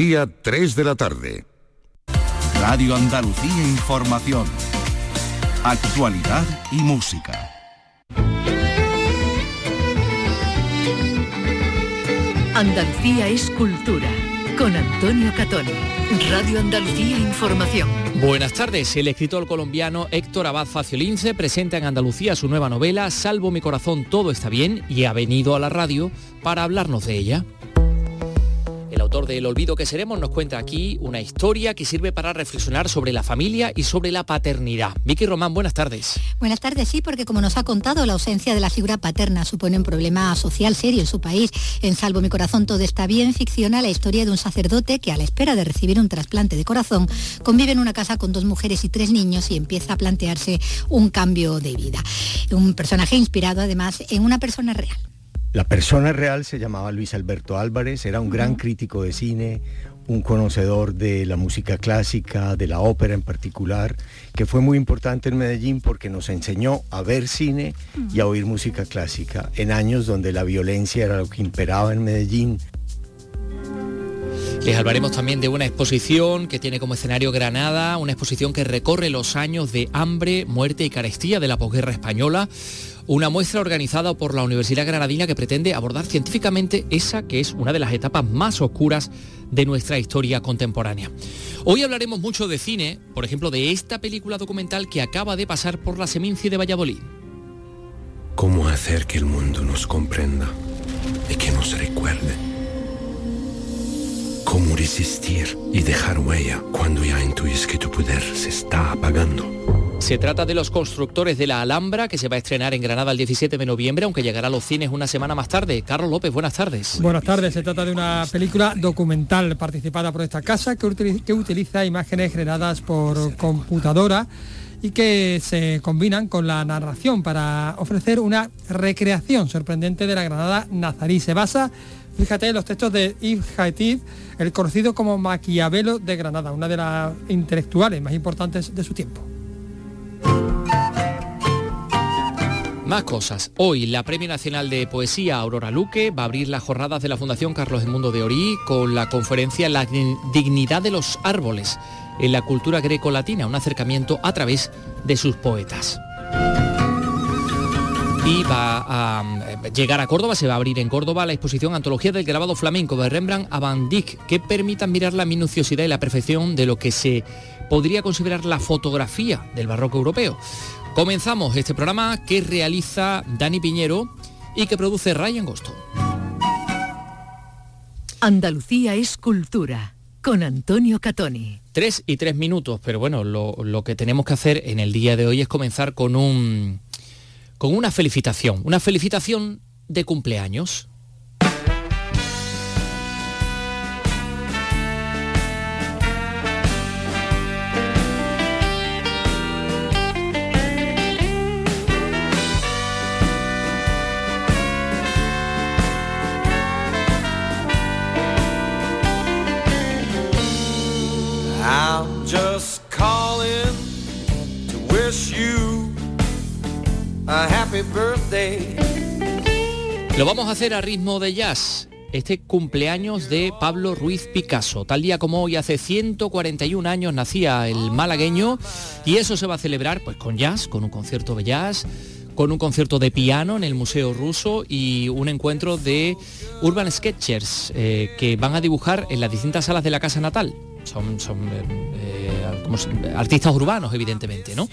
Día 3 de la tarde. Radio Andalucía Información. Actualidad y música. Andalucía es cultura. Con Antonio Catón. Radio Andalucía Información. Buenas tardes. El escritor colombiano Héctor Abad Faciolince presenta en Andalucía su nueva novela Salvo mi corazón, todo está bien y ha venido a la radio para hablarnos de ella. Autor de El olvido que seremos nos cuenta aquí una historia que sirve para reflexionar sobre la familia y sobre la paternidad. Vicky Román, buenas tardes. Buenas tardes, sí, porque como nos ha contado, la ausencia de la figura paterna supone un problema social serio en su país. En Salvo mi corazón todo está bien, ficciona la historia de un sacerdote que a la espera de recibir un trasplante de corazón convive en una casa con dos mujeres y tres niños y empieza a plantearse un cambio de vida. Un personaje inspirado además en una persona real. La persona real se llamaba Luis Alberto Álvarez, era un gran crítico de cine, un conocedor de la música clásica, de la ópera en particular, que fue muy importante en Medellín porque nos enseñó a ver cine y a oír música clásica en años donde la violencia era lo que imperaba en Medellín. Les hablaremos también de una exposición que tiene como escenario Granada, una exposición que recorre los años de hambre, muerte y carestía de la posguerra española una muestra organizada por la Universidad Granadina que pretende abordar científicamente esa que es una de las etapas más oscuras de nuestra historia contemporánea. Hoy hablaremos mucho de cine, por ejemplo, de esta película documental que acaba de pasar por la Seminci de Valladolid. ¿Cómo hacer que el mundo nos comprenda y que nos recuerde? ¿Cómo resistir y dejar huella cuando ya intuyes que tu poder se está apagando? Se trata de Los Constructores de la Alhambra, que se va a estrenar en Granada el 17 de noviembre, aunque llegará a los cines una semana más tarde. Carlos López, buenas tardes. Buenas tardes, se trata de una película documental participada por esta casa que utiliza, imágenes generadas por computadora y que se combinan con la narración para ofrecer una recreación sorprendente de la Granada nazarí. Se basa, fíjate, en los textos de Yves Haïtid, el conocido como Maquiavelo de Granada, una de las intelectuales más importantes de su tiempo. Más cosas. Hoy la Premio Nacional de Poesía Aurora Luque va a abrir las jornadas de la Fundación Carlos Mundo de Orí con la conferencia La dignidad de los árboles en la cultura greco-latina, un acercamiento a través de sus poetas. Y va a eh, llegar a Córdoba, se va a abrir en Córdoba la exposición Antología del grabado flamenco de Rembrandt a Van Dyck, que permita mirar la minuciosidad y la perfección de lo que se podría considerar la fotografía del barroco europeo. Comenzamos este programa que realiza Dani Piñero y que produce Ryan Gosto. Andalucía es cultura con Antonio Catoni. Tres y tres minutos, pero bueno, lo, lo, que tenemos que hacer en el día de hoy es comenzar con un con una felicitación, una felicitación de cumpleaños. Lo vamos a hacer a ritmo de jazz. Este cumpleaños de Pablo Ruiz Picasso. Tal día como hoy, hace 141 años nacía el malagueño y eso se va a celebrar pues con jazz, con un concierto de jazz, con un concierto de piano en el Museo Ruso y un encuentro de Urban Sketchers eh, que van a dibujar en las distintas salas de la casa natal. Son, son eh, eh, artistas urbanos, evidentemente, ¿no?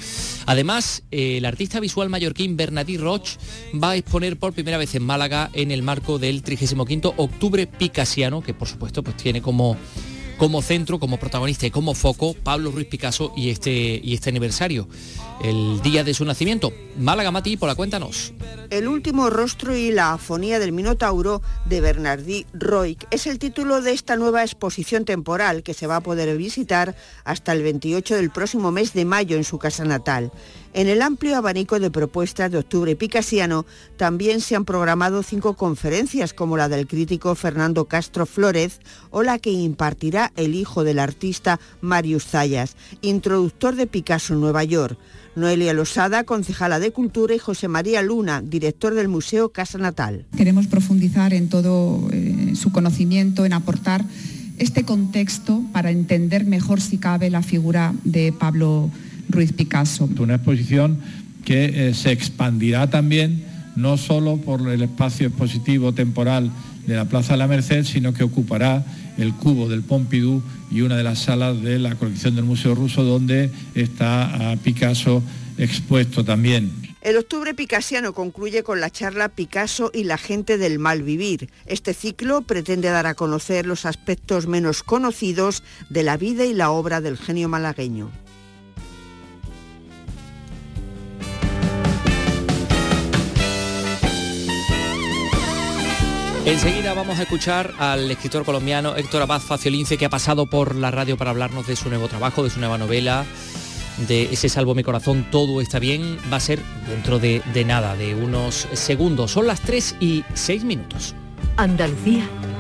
Además, el artista visual mallorquín Bernadí Roch va a exponer por primera vez en Málaga en el marco del 35 Octubre Picasiano, que por supuesto pues tiene como como centro, como protagonista y como foco Pablo Ruiz Picasso y este, y este aniversario, el día de su nacimiento. Málaga Mati, por la cuéntanos. El último rostro y la afonía del Minotauro de Bernardí Roig es el título de esta nueva exposición temporal que se va a poder visitar hasta el 28 del próximo mes de mayo en su casa natal. En el amplio abanico de propuestas de Octubre Picasiano también se han programado cinco conferencias como la del crítico Fernando Castro Flórez o la que impartirá el hijo del artista Marius Zayas, introductor de Picasso en Nueva York. Noelia Losada, concejala de Cultura, y José María Luna, director del Museo Casa Natal. Queremos profundizar en todo eh, su conocimiento, en aportar este contexto para entender mejor si cabe la figura de Pablo Ruiz Picasso. Una exposición que eh, se expandirá también no solo por el espacio expositivo temporal de la Plaza de la Merced, sino que ocupará el cubo del Pompidou y una de las salas de la colección del Museo Ruso donde está Picasso expuesto también. El octubre picasiano concluye con la charla Picasso y la gente del mal vivir. Este ciclo pretende dar a conocer los aspectos menos conocidos de la vida y la obra del genio malagueño. Enseguida vamos a escuchar al escritor colombiano Héctor Abad Faciolince que ha pasado por la radio para hablarnos de su nuevo trabajo, de su nueva novela, de ese Salvo mi corazón, todo está bien. Va a ser dentro de, de nada, de unos segundos. Son las 3 y 6 minutos. Andalucía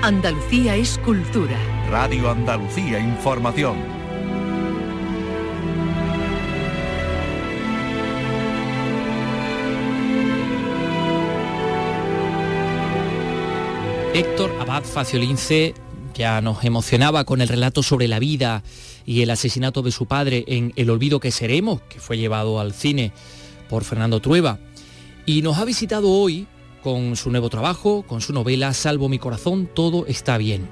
Andalucía es cultura. Radio Andalucía Información. Héctor Abad Faciolince ya nos emocionaba con el relato sobre la vida y el asesinato de su padre en El olvido que seremos, que fue llevado al cine por Fernando Trueba. Y nos ha visitado hoy con su nuevo trabajo, con su novela Salvo mi corazón, todo está bien.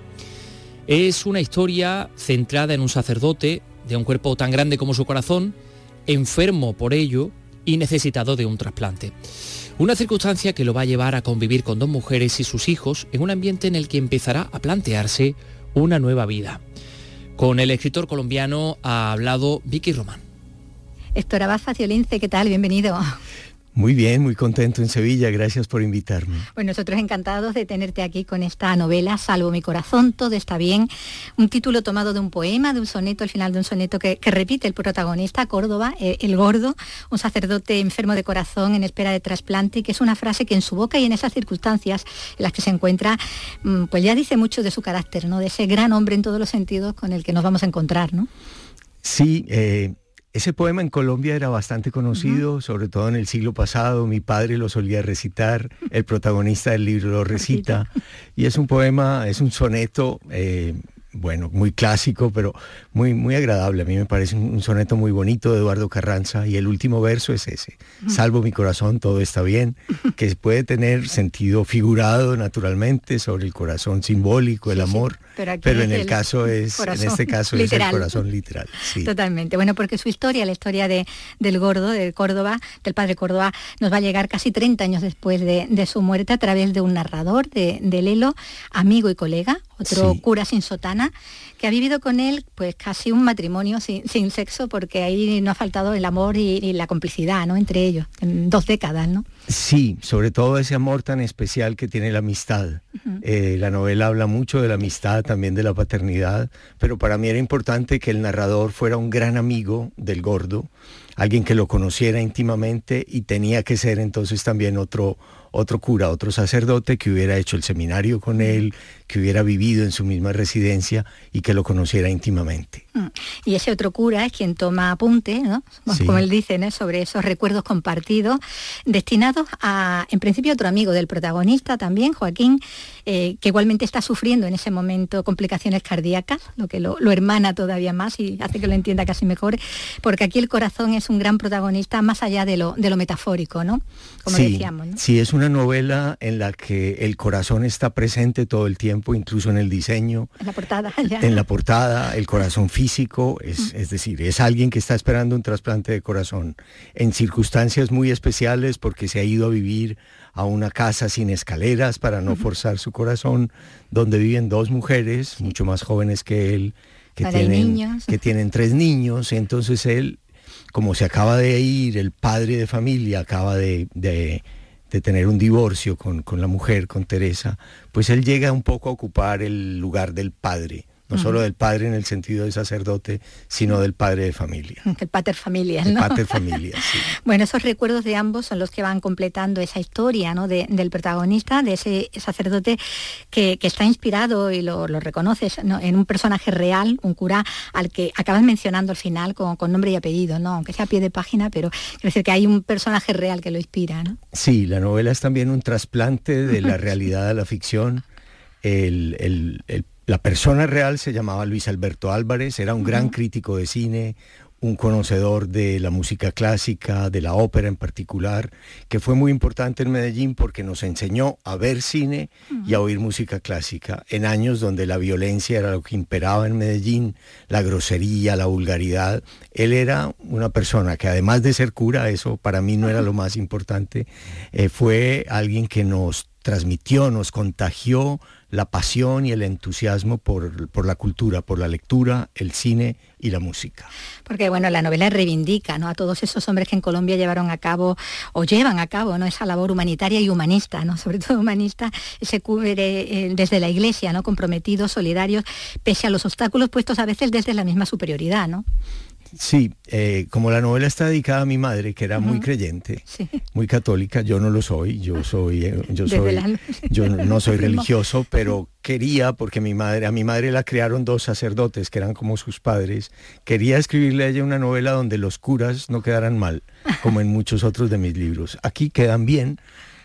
Es una historia centrada en un sacerdote de un cuerpo tan grande como su corazón, enfermo por ello y necesitado de un trasplante. Una circunstancia que lo va a llevar a convivir con dos mujeres y sus hijos en un ambiente en el que empezará a plantearse una nueva vida. Con el escritor colombiano ha hablado Vicky Román. Héctor Abad Faciolince, ¿qué tal? Bienvenido. Muy bien, muy contento en Sevilla, gracias por invitarme. Bueno, nosotros encantados de tenerte aquí con esta novela, Salvo mi corazón, todo está bien. Un título tomado de un poema, de un soneto, al final de un soneto que, repite el protagonista, Córdoba, eh, el gordo, un sacerdote enfermo de corazón en espera de trasplante, y que es una frase que en su boca y en esas circunstancias en las que se encuentra, mm, pues ya dice mucho de su carácter, ¿no? De ese gran hombre en todos los sentidos con el que nos vamos a encontrar, ¿no? Sí, eh, ese poema en Colombia era bastante conocido, sobre todo en el siglo pasado. Mi padre lo solía recitar, el protagonista del libro lo recita. Y es un poema, es un soneto eh, bueno, muy clásico, pero muy, muy agradable. A mí me parece un, soneto muy bonito de Eduardo Carranza y el último verso es ese. Salvo mi corazón, todo está bien, que puede tener sentido figurado naturalmente sobre el corazón simbólico, el amor, pero, en el caso es, en este caso es el corazón literal. Totalmente. Bueno, porque su historia, la historia de, del gordo, de Córdoba, del padre Córdoba, nos va a llegar casi 30 años después de, su muerte a través de un narrador, de, de Lelo, amigo y colega, otro cura sin sotana, que ha vivido con él pues casi un matrimonio sin, sexo, porque ahí no ha faltado el amor y, la complicidad ¿no? entre ellos, en dos décadas, ¿no? Sí, sobre todo ese amor tan especial que tiene la amistad. Eh, la novela habla mucho de la amistad, también de la paternidad, pero para mí era importante que el narrador fuera un gran amigo del gordo, alguien que lo conociera íntimamente y tenía que ser entonces también otro otro cura, otro sacerdote que hubiera hecho el seminario con él, que hubiera vivido en su misma residencia y que lo conociera íntimamente. Y ese otro cura es quien toma apunte, ¿no? como él dice, sobre esos recuerdos compartidos, destinados a, en principio, otro amigo del protagonista también, Joaquín, eh, que igualmente está sufriendo en ese momento complicaciones cardíacas, lo que lo, hermana todavía más y hace que lo entienda casi mejor, porque aquí el corazón es un gran protagonista más allá de lo, de lo metafórico, ¿no? Como decíamos. Sí, es una novela en la que el corazón está presente todo el tiempo, incluso en el diseño. En la portada, En la portada, el corazón físico, es, es decir, es alguien que está esperando un trasplante de corazón en circunstancias muy especiales porque se ha ido a vivir a una casa sin escaleras para no forzar su corazón, donde viven dos mujeres mucho más jóvenes que él, que, tienen, que tienen tres niños, entonces él, como se acaba de ir, el padre de familia acaba de de tener un divorcio con, con la mujer, con Teresa, pues él llega un poco a ocupar el lugar del padre no solo del padre en el sentido de sacerdote, sino del padre de familia. El pater familia, ¿no? El pater familia, sí. Bueno, esos recuerdos de ambos son los que van completando esa historia ¿no? del protagonista, de ese sacerdote que, está inspirado, y lo, reconoces, en un personaje real, un cura al que acabas mencionando al final con, nombre y apellido, ¿no? aunque sea a pie de página, pero quiere decir que hay un personaje real que lo inspira. ¿no? Sí, la novela es también un trasplante de la realidad a la ficción. el, el, el la persona real se llamaba Luis Alberto Álvarez, era un gran crítico de cine, un conocedor de la música clásica, de la ópera en particular, que fue muy importante en Medellín porque nos enseñó a ver cine y a oír música clásica en años donde la violencia era lo que imperaba en Medellín, la grosería, la vulgaridad. Él era una persona que además de ser cura, eso para mí no era lo más importante, eh, fue alguien que nos transmitió, nos contagió la pasión y el entusiasmo por, la cultura, por la lectura, el cine y la música. Porque bueno, la novela reivindica ¿no? a todos esos hombres que en Colombia llevaron a cabo o llevan a cabo ¿no? esa labor humanitaria y humanista, ¿no? sobre todo humanista, se cubre eh, desde la iglesia, ¿no? comprometidos, solidarios, pese a los obstáculos puestos a veces desde la misma superioridad. ¿no? Sí, eh, como la novela está dedicada a mi madre, que era muy creyente, muy católica, yo no lo soy, yo soy, eh, yo soy, yo no soy religioso, pero quería, porque mi madre, a mi madre la crearon dos sacerdotes que eran como sus padres, quería escribirle a ella una novela donde los curas no quedaran mal, como en muchos otros de mis libros. Aquí quedan bien,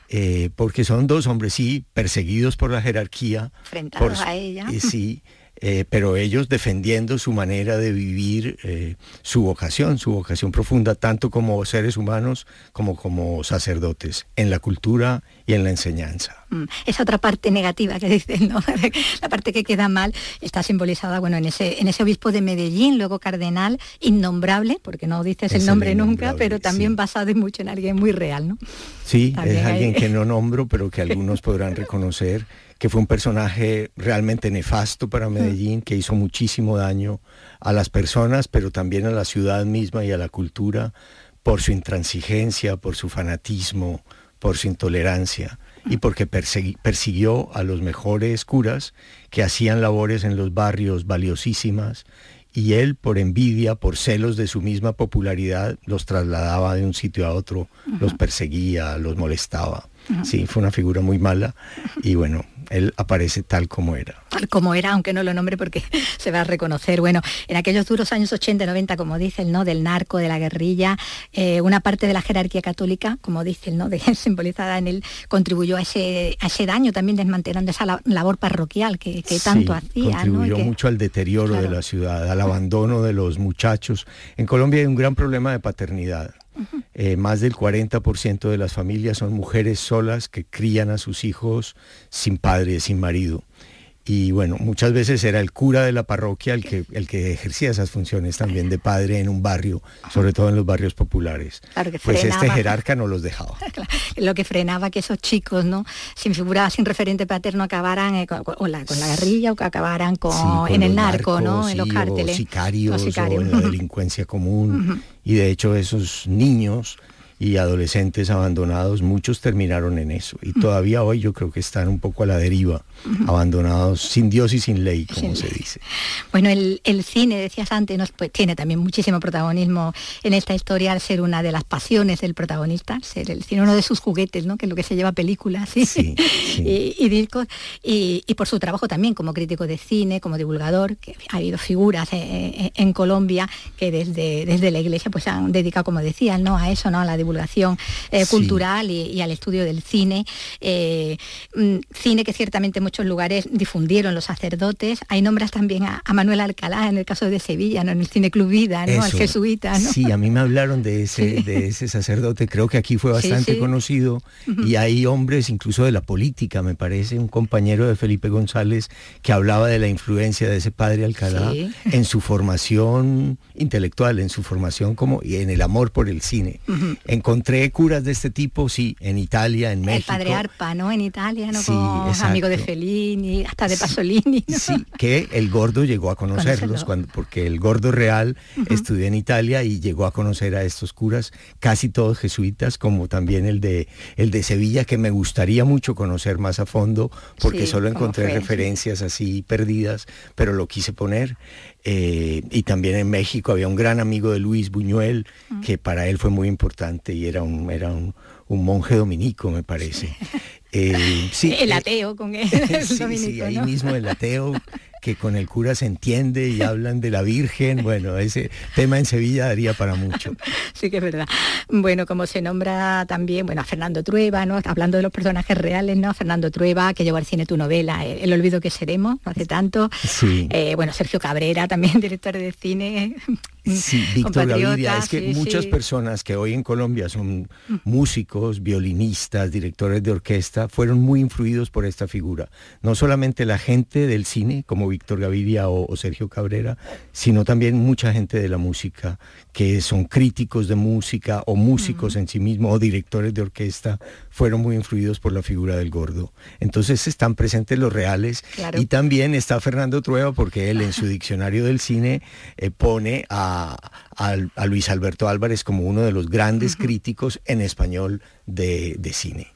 eh, porque son dos hombres, sí, perseguidos por la jerarquía. Frentados a ella. sí, eh, pero ellos defendiendo su manera de vivir, eh, su vocación, su vocación profunda, tanto como seres humanos como como sacerdotes, en la cultura y en la enseñanza. Mm, esa otra parte negativa que dicen, ¿no? la parte que queda mal, está simbolizada bueno, en, ese, en ese obispo de Medellín, luego cardenal, innombrable, porque no dices el nombre nunca, pero también basado mucho en alguien muy real. ¿no? Sí, es alguien que no nombro, pero que algunos podrán reconocer que fue un personaje realmente nefasto para mm. Medellín, que hizo muchísimo daño a las personas, pero también a la ciudad misma y a la cultura, por su intransigencia, por su fanatismo, por su intolerancia y mm. porque persiguió a los mejores curas que hacían labores en los barrios valiosísimas y él por envidia, por celos de su misma popularidad, los trasladaba de un sitio a otro, los perseguía, los molestaba. Sí, fue una figura muy mala y bueno, él aparece tal como era. Tal como era, aunque no lo nombre porque se va a reconocer. Bueno, en aquellos duros años 80 90, como dice el ¿no? Del narco, de la guerrilla, eh, una parte de la jerarquía católica, como dice el ¿no? De, simbolizada en él, contribuyó a ese, a ese daño también desmantelando esa labor parroquial que, tanto hacía. Contribuyó mucho al deterioro de la ciudad, al abandono de los muchachos. En Colombia hay un gran problema de paternidad. Eh, más del 40% de las familias son mujeres solas que crían a sus hijos sin padre, sin marido y bueno, muchas veces era el cura de la parroquia el que, el que ejercía esas funciones también de padre en un barrio, sobre todo en los barrios populares. pues este jerarca no los dejaba. Lo que frenaba que esos chicos, ¿no? Sin figura, sin referente paterno, acabaran eh, con, la, guerrilla o que acabaran con, en el narco, ¿no? En los cárteles. O sicarios, o en la delincuencia común. Y de hecho esos niños y adolescentes abandonados, muchos terminaron en eso. Y todavía hoy yo creo que están un poco a la deriva, abandonados sin Dios y sin ley, como se dice. Bueno, el, cine, decías antes, pues, tiene también muchísimo protagonismo en esta historia al ser una de las pasiones del protagonista, ser el cine uno de sus juguetes, ¿no? que es lo que se lleva películas Y, discos, y, por su trabajo también como crítico de cine, como divulgador, que ha habido figuras eh, eh, en, Colombia que desde, desde la iglesia pues han dedicado, como decían, ¿no? a eso, ¿no? a la divulgación divulgación eh, cultural y, al estudio del cine. Eh, mm, cine que ciertamente en muchos lugares difundieron los sacerdotes. Hay nombres también a, Manuel Alcalá en el caso de Sevilla, ¿no? en el Cine Club Vida, ¿no? al jesuita. Sí, a mí me hablaron de ese, de ese sacerdote, creo que aquí fue bastante conocido y hay hombres incluso de la política, me parece, un compañero de Felipe González que hablaba de la influencia de ese padre Alcalá en su formación intelectual, en su formación como y en el amor por el cine. En encontré curas de este tipo, sí, en Italia, en México. El padre Arpa, ¿no? En Italia, ¿no? Sí, amigo de Fellini, hasta de Pasolini. Sí, que el gordo llegó a conocerlos, cuando, porque el gordo real estudió en Italia y llegó a conocer a estos curas, casi todos jesuitas, como también el de, el de Sevilla, que me gustaría mucho conocer más a fondo, porque solo encontré referencias así perdidas, pero lo quise poner. Eh, y también en México había un gran amigo de Luis Buñuel, que para él fue muy importante y era un, era un, monje dominico, me parece. Eh, sí, el eh, ateo con él. sí, ahí mismo el ateo que con el cura se entiende y hablan de la Virgen. Bueno, ese tema en Sevilla daría para mucho. Sí que es verdad. Bueno, como se nombra también, bueno, a Fernando Trueba, ¿no? Hablando de los personajes reales, ¿no? Fernando Trueba, que llevó al cine tu novela, El, olvido que seremos, no hace tanto. Sí. Eh, bueno, Sergio Cabrera, también director de cine. Sí, Víctor Gaviria. Es que muchas personas que hoy en Colombia son mm. músicos, violinistas, directores de orquesta, fueron muy influidos por esta figura. No solamente la gente del cine, como Víctor Gaviria o, Sergio Cabrera, sino también mucha gente de la música, que son críticos de música o músicos en sí mismos o directores de orquesta, fueron muy influidos por la figura del gordo. Entonces están presentes los reales y también está Fernando Trueba porque él en su diccionario del cine eh, pone a, Luis Alberto Álvarez como uno de los grandes críticos en español de, cine.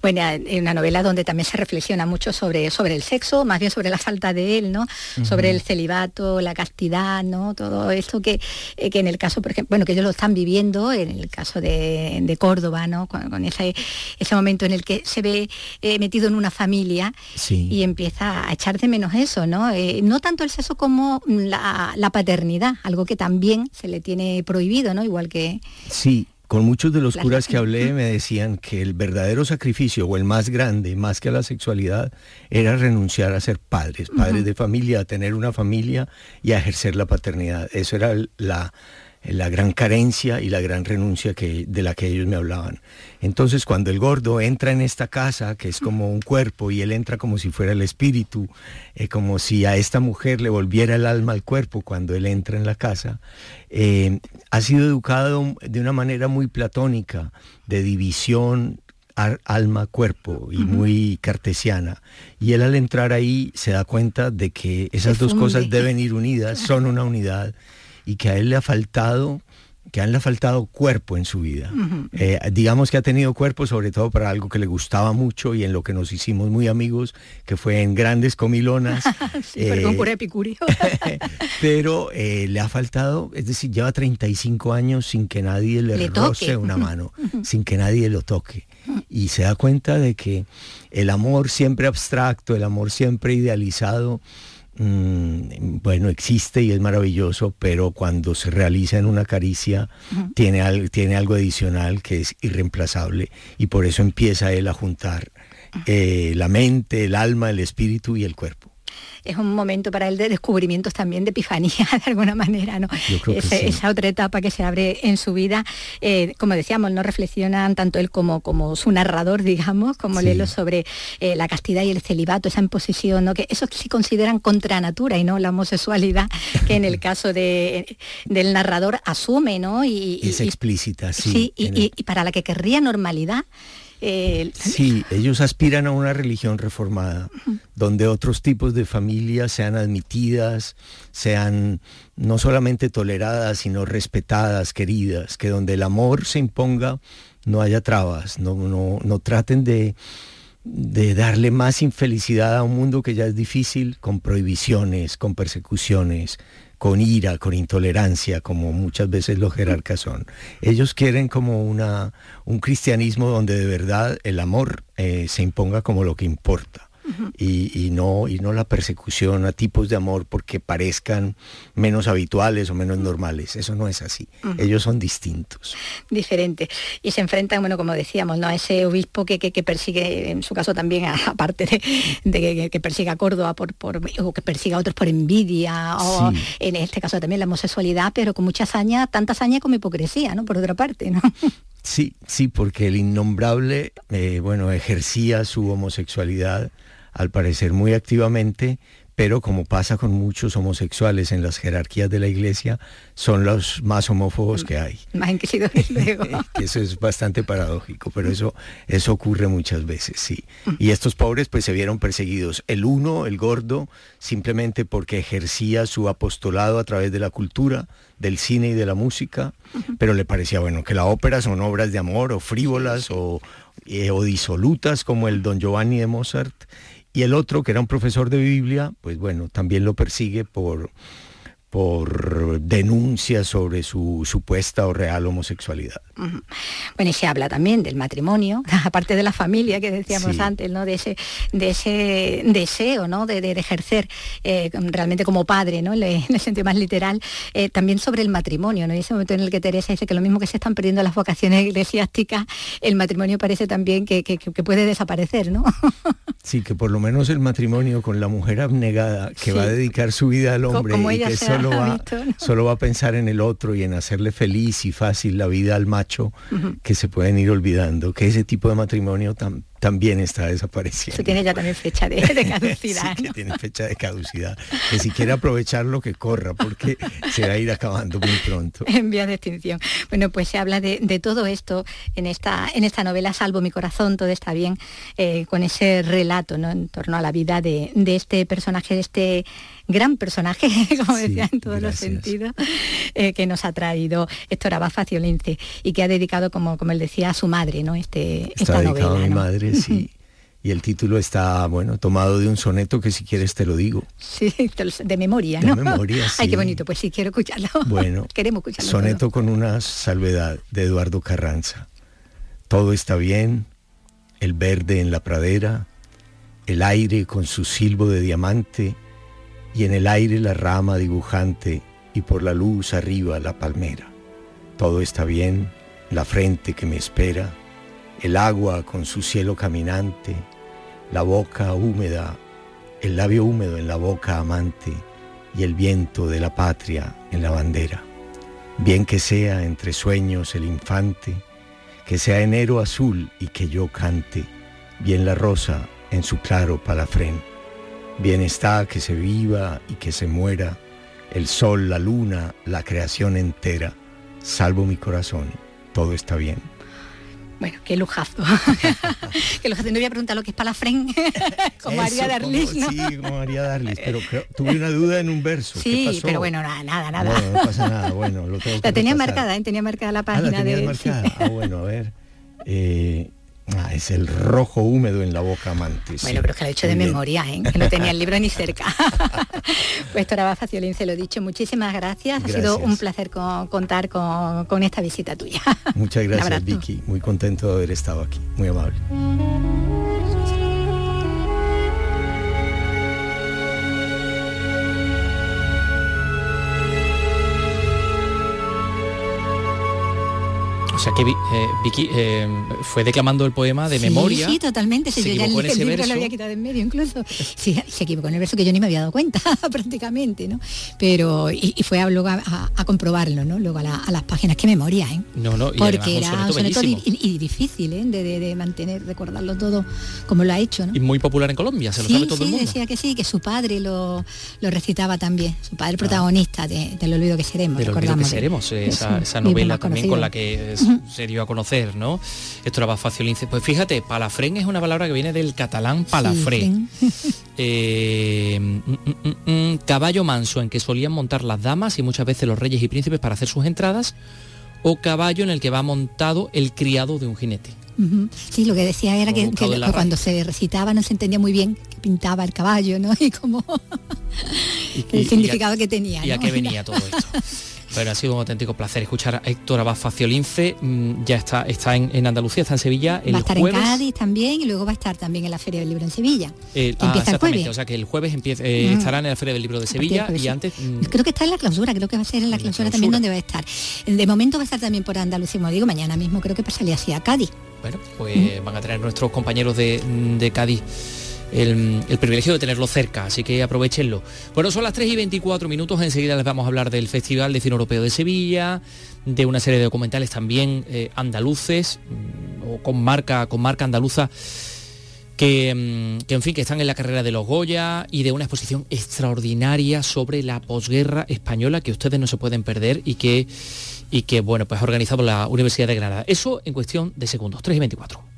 Bueno, en una novela donde también se reflexiona mucho sobre, sobre el sexo, más bien sobre la falta de él, ¿no? Sobre el celibato, la castidad, ¿no? Todo esto que, eh, que en el caso, por ejemplo, bueno, que ellos lo están viviendo, en el caso de, Córdoba, ¿no? Con, ese, ese, momento en el que se ve eh, metido en una familia y empieza a echar de menos eso, ¿no? Eh, no tanto el sexo como la, la paternidad, algo que también se le tiene prohibido, ¿no? Igual que... Sí, con muchos de los curas que hablé me decían que el verdadero sacrificio o el más grande, más que a la sexualidad, era renunciar a ser padres, padres de familia, a tener una familia y a ejercer la paternidad. Eso era la, la gran carencia y la gran renuncia que, de la que ellos me hablaban. Entonces cuando el gordo entra en esta casa, que es como un cuerpo, y él entra como si fuera el espíritu, eh, como si a esta mujer le volviera el alma al cuerpo cuando él entra en la casa, eh, ha sido educado de una manera muy platónica, de división alma-cuerpo y muy cartesiana. Y él al entrar ahí se da cuenta de que esas dos cosas deben ir unidas, son una unidad y que a él le ha faltado que él le ha faltado cuerpo en su vida. Eh, digamos que ha tenido cuerpo sobre todo para algo que le gustaba mucho y en lo que nos hicimos muy amigos, que fue en grandes comilonas. sí, eh, puro epicurio. pero eh, le ha faltado, es decir, lleva 35 años sin que nadie le, roce una mano, sin que nadie lo toque. Y se da cuenta de que el amor siempre abstracto, el amor siempre idealizado, Mm, bueno, existe y es maravilloso, pero cuando se realiza en una caricia tiene, tiene algo adicional que es irreemplazable y por eso empieza él a juntar eh, la mente, el alma, el espíritu y el cuerpo es un momento para él de descubrimientos también, de epifanía de alguna manera, ¿no? Esa otra etapa que se abre en su vida, eh, como decíamos, no reflexionan tanto él como, como su narrador, digamos, como Lelo sobre eh, la castidad y el celibato, esa imposición, ¿no? que eso sí consideran contra natura y no la homosexualidad, que en el caso de, del narrador asume, ¿no? Y, es explícita, sí. y, y para la que querría normalidad, Sí, ellos aspiran a una religión reformada, donde otros tipos de familias sean admitidas, sean no solamente toleradas, sino respetadas, queridas, que donde el amor se imponga no haya trabas, no, no, no traten de, de darle más infelicidad a un mundo que ya es difícil con prohibiciones, con persecuciones, con ira, con intolerancia, como muchas veces los jerarcas son. Ellos quieren como una, un cristianismo donde de verdad el amor eh, se imponga como lo que importa y, no, y no la persecución a tipos de amor porque parezcan menos habituales o menos normales. Eso no es así. Ellos son distintos. Diferentes. Y se enfrentan, bueno, como decíamos, ¿no? a ese obispo que, que, persigue, en su caso también, aparte de, que, persiga a Córdoba por, por, o que persiga a otros por envidia, o en este caso también la homosexualidad, pero con mucha hazaña, tanta hazaña como hipocresía, ¿no? Por otra parte, ¿no? Sí, sí, porque el innombrable, eh, bueno, ejercía su homosexualidad al parecer muy activamente, pero como pasa con muchos homosexuales en las jerarquías de la iglesia, son los más homófobos que hay. Más inquisidores luego. eso es bastante paradójico, pero eso, eso ocurre muchas veces, sí. Y estos pobres pues se vieron perseguidos. El uno, el gordo, simplemente porque ejercía su apostolado a través de la cultura, del cine y de la música, pero le parecía bueno que la ópera son obras de amor o frívolas o, eh, o disolutas como el Don Giovanni de Mozart y el otro, que era un profesor de Biblia, pues bueno, también lo persigue por, por denuncias sobre su supuesta o real homosexualidad. Bueno, y se habla también del matrimonio, aparte de la familia que decíamos antes, ¿no? De ese, de ese deseo, ¿no? De, ejercer eh, realmente como padre, ¿no? En el sentido más literal, eh, también sobre el matrimonio, ¿no? Y ese momento en el que Teresa dice que lo mismo que se están perdiendo las vocaciones eclesiásticas, el matrimonio parece también que, puede desaparecer, ¿no? sí, que por lo menos el matrimonio con la mujer abnegada que va a dedicar su vida al hombre y que solo va, solo va a pensar en el otro y en hacerle feliz y fácil la vida al macho, que se pueden ir olvidando, que ese tipo de matrimonio también está desapareciendo. Eso tiene ya también fecha de, caducidad. que tiene fecha de caducidad. Que si quiere aprovecharlo, que corra, porque se va a ir acabando muy pronto. En vía de extinción. Bueno, pues se habla de, todo esto en esta, en esta novela, Salvo mi corazón, todo está bien, eh, con ese relato ¿no? en torno a la vida de, de este personaje, de este gran personaje, como decía en todos los sentidos, eh, que nos ha traído Héctor Abad Faciolince y que ha dedicado, como, como él decía, a su madre, ¿no? Este, esta novela. A mi madre, Y el título está, bueno, tomado de un soneto que si quieres te lo digo. Sí, de memoria, ¿no? De memoria, sí. Ay, qué bonito, pues sí, quiero escucharlo. Bueno, queremos escucharlo. Soneto con una salvedad de Eduardo Carranza. Todo está bien, el verde en la pradera, el aire con su silbo de diamante, y en el aire la rama dibujante y por la luz arriba la palmera. Todo está bien, la frente que me espera, el agua con su cielo caminante, la boca húmeda, el labio húmedo en la boca amante y el viento de la patria en la bandera. Bien que sea entre sueños el infante, que sea enero azul y que yo cante, bien la rosa en su claro palafrén Bien está que se viva y que se muera, el sol, la luna, la creación entera, salvo mi corazón, todo está bien. Bueno, qué lujazo. qué lujazo. No voy a preguntar lo que es palafrén, como María Darlis, ¿no? Sí, como María Darlis, pero tuve una duda en un verso. Sí, pero bueno, nada, nada, nada. No, pasa nada, bueno, lo tengo La tenía marcada, ¿eh? tenía marcada la página ah, la de... marcada. Ah, bueno, a ver. Eh, Ah, es el rojo húmedo en la boca amante. Bueno, pero es que lo he hecho de memoria, ¿eh? que no tenía el libro ni cerca. pues Toraba Faciolense, lo dicho, muchísimas gracias. Ha sido un placer contar con, esta visita tuya. Muchas gracias, Vicky. Muy contento de haber estado aquí. Muy amable. Sea que eh, Vicky eh, fue declamando el poema de memoria. Sí, totalmente. Se yo ya el, el libro lo había quitado en medio incluso. Sí, se equivocó en el verso que yo ni me había dado cuenta prácticamente, ¿no? Pero, y, fue a, luego a, comprobarlo, ¿no? Luego a, las páginas. Qué memoria, ¿eh? No, no, y Porque era un soneto, y, difícil, ¿eh? De, mantener, recordarlo todo como lo ha hecho, ¿no? Y muy popular en Colombia, se lo sabe todo el mundo. decía que sí, que su padre lo, lo recitaba también. Su padre protagonista de, del olvido que seremos. Del olvido que seremos, esa, esa novela también con la que se dio a conocer, ¿no? Esto era fácil Lince. Pues fíjate, palafrén es una palabra que viene del catalán palafré. Eh, mm, mm, mm, caballo manso en que solían montar las damas y muchas veces los reyes y príncipes para hacer sus entradas, o caballo en el que va montado el criado de un jinete. Sí, lo que decía era que, cuando se recitaba no se entendía muy bien que pintaba el caballo, ¿no? Y como el significado que tenía. Y a qué venía todo esto. Pero ha sido un auténtico placer escuchar a Héctor Abad Faciolince. Mm, ya está, está en, Andalucía, está en Sevilla. El va a estar en Cádiz también y luego va a estar también en la Feria del Libro en Sevilla. Eh, ah, empieza el jueves. O sea que el jueves empieza, eh, estarán en la Feria del Libro de Sevilla y antes. Mm, creo que está en la clausura, creo que va a ser en la, clausura, también donde va a estar. De momento va a estar también por Andalucía, como digo, mañana mismo creo que pasaría así a Cádiz. Bueno, pues van a tener nuestros compañeros de, de Cádiz el, privilegio de tenerlo cerca, así que aprovechenlo. Bueno, son las 3 y 24 minutos, enseguida les vamos a hablar del Festival de Cine Europeo de Sevilla, de una serie de documentales también eh, andaluces, mm, o con marca, con marca andaluza, que, mm, que, en fin, que están en la carrera de los Goya y de una exposición extraordinaria sobre la posguerra española que ustedes no se pueden perder y que, y que bueno, pues ha organizado la Universidad de Granada. Eso en cuestión de segundos, 3 y 24.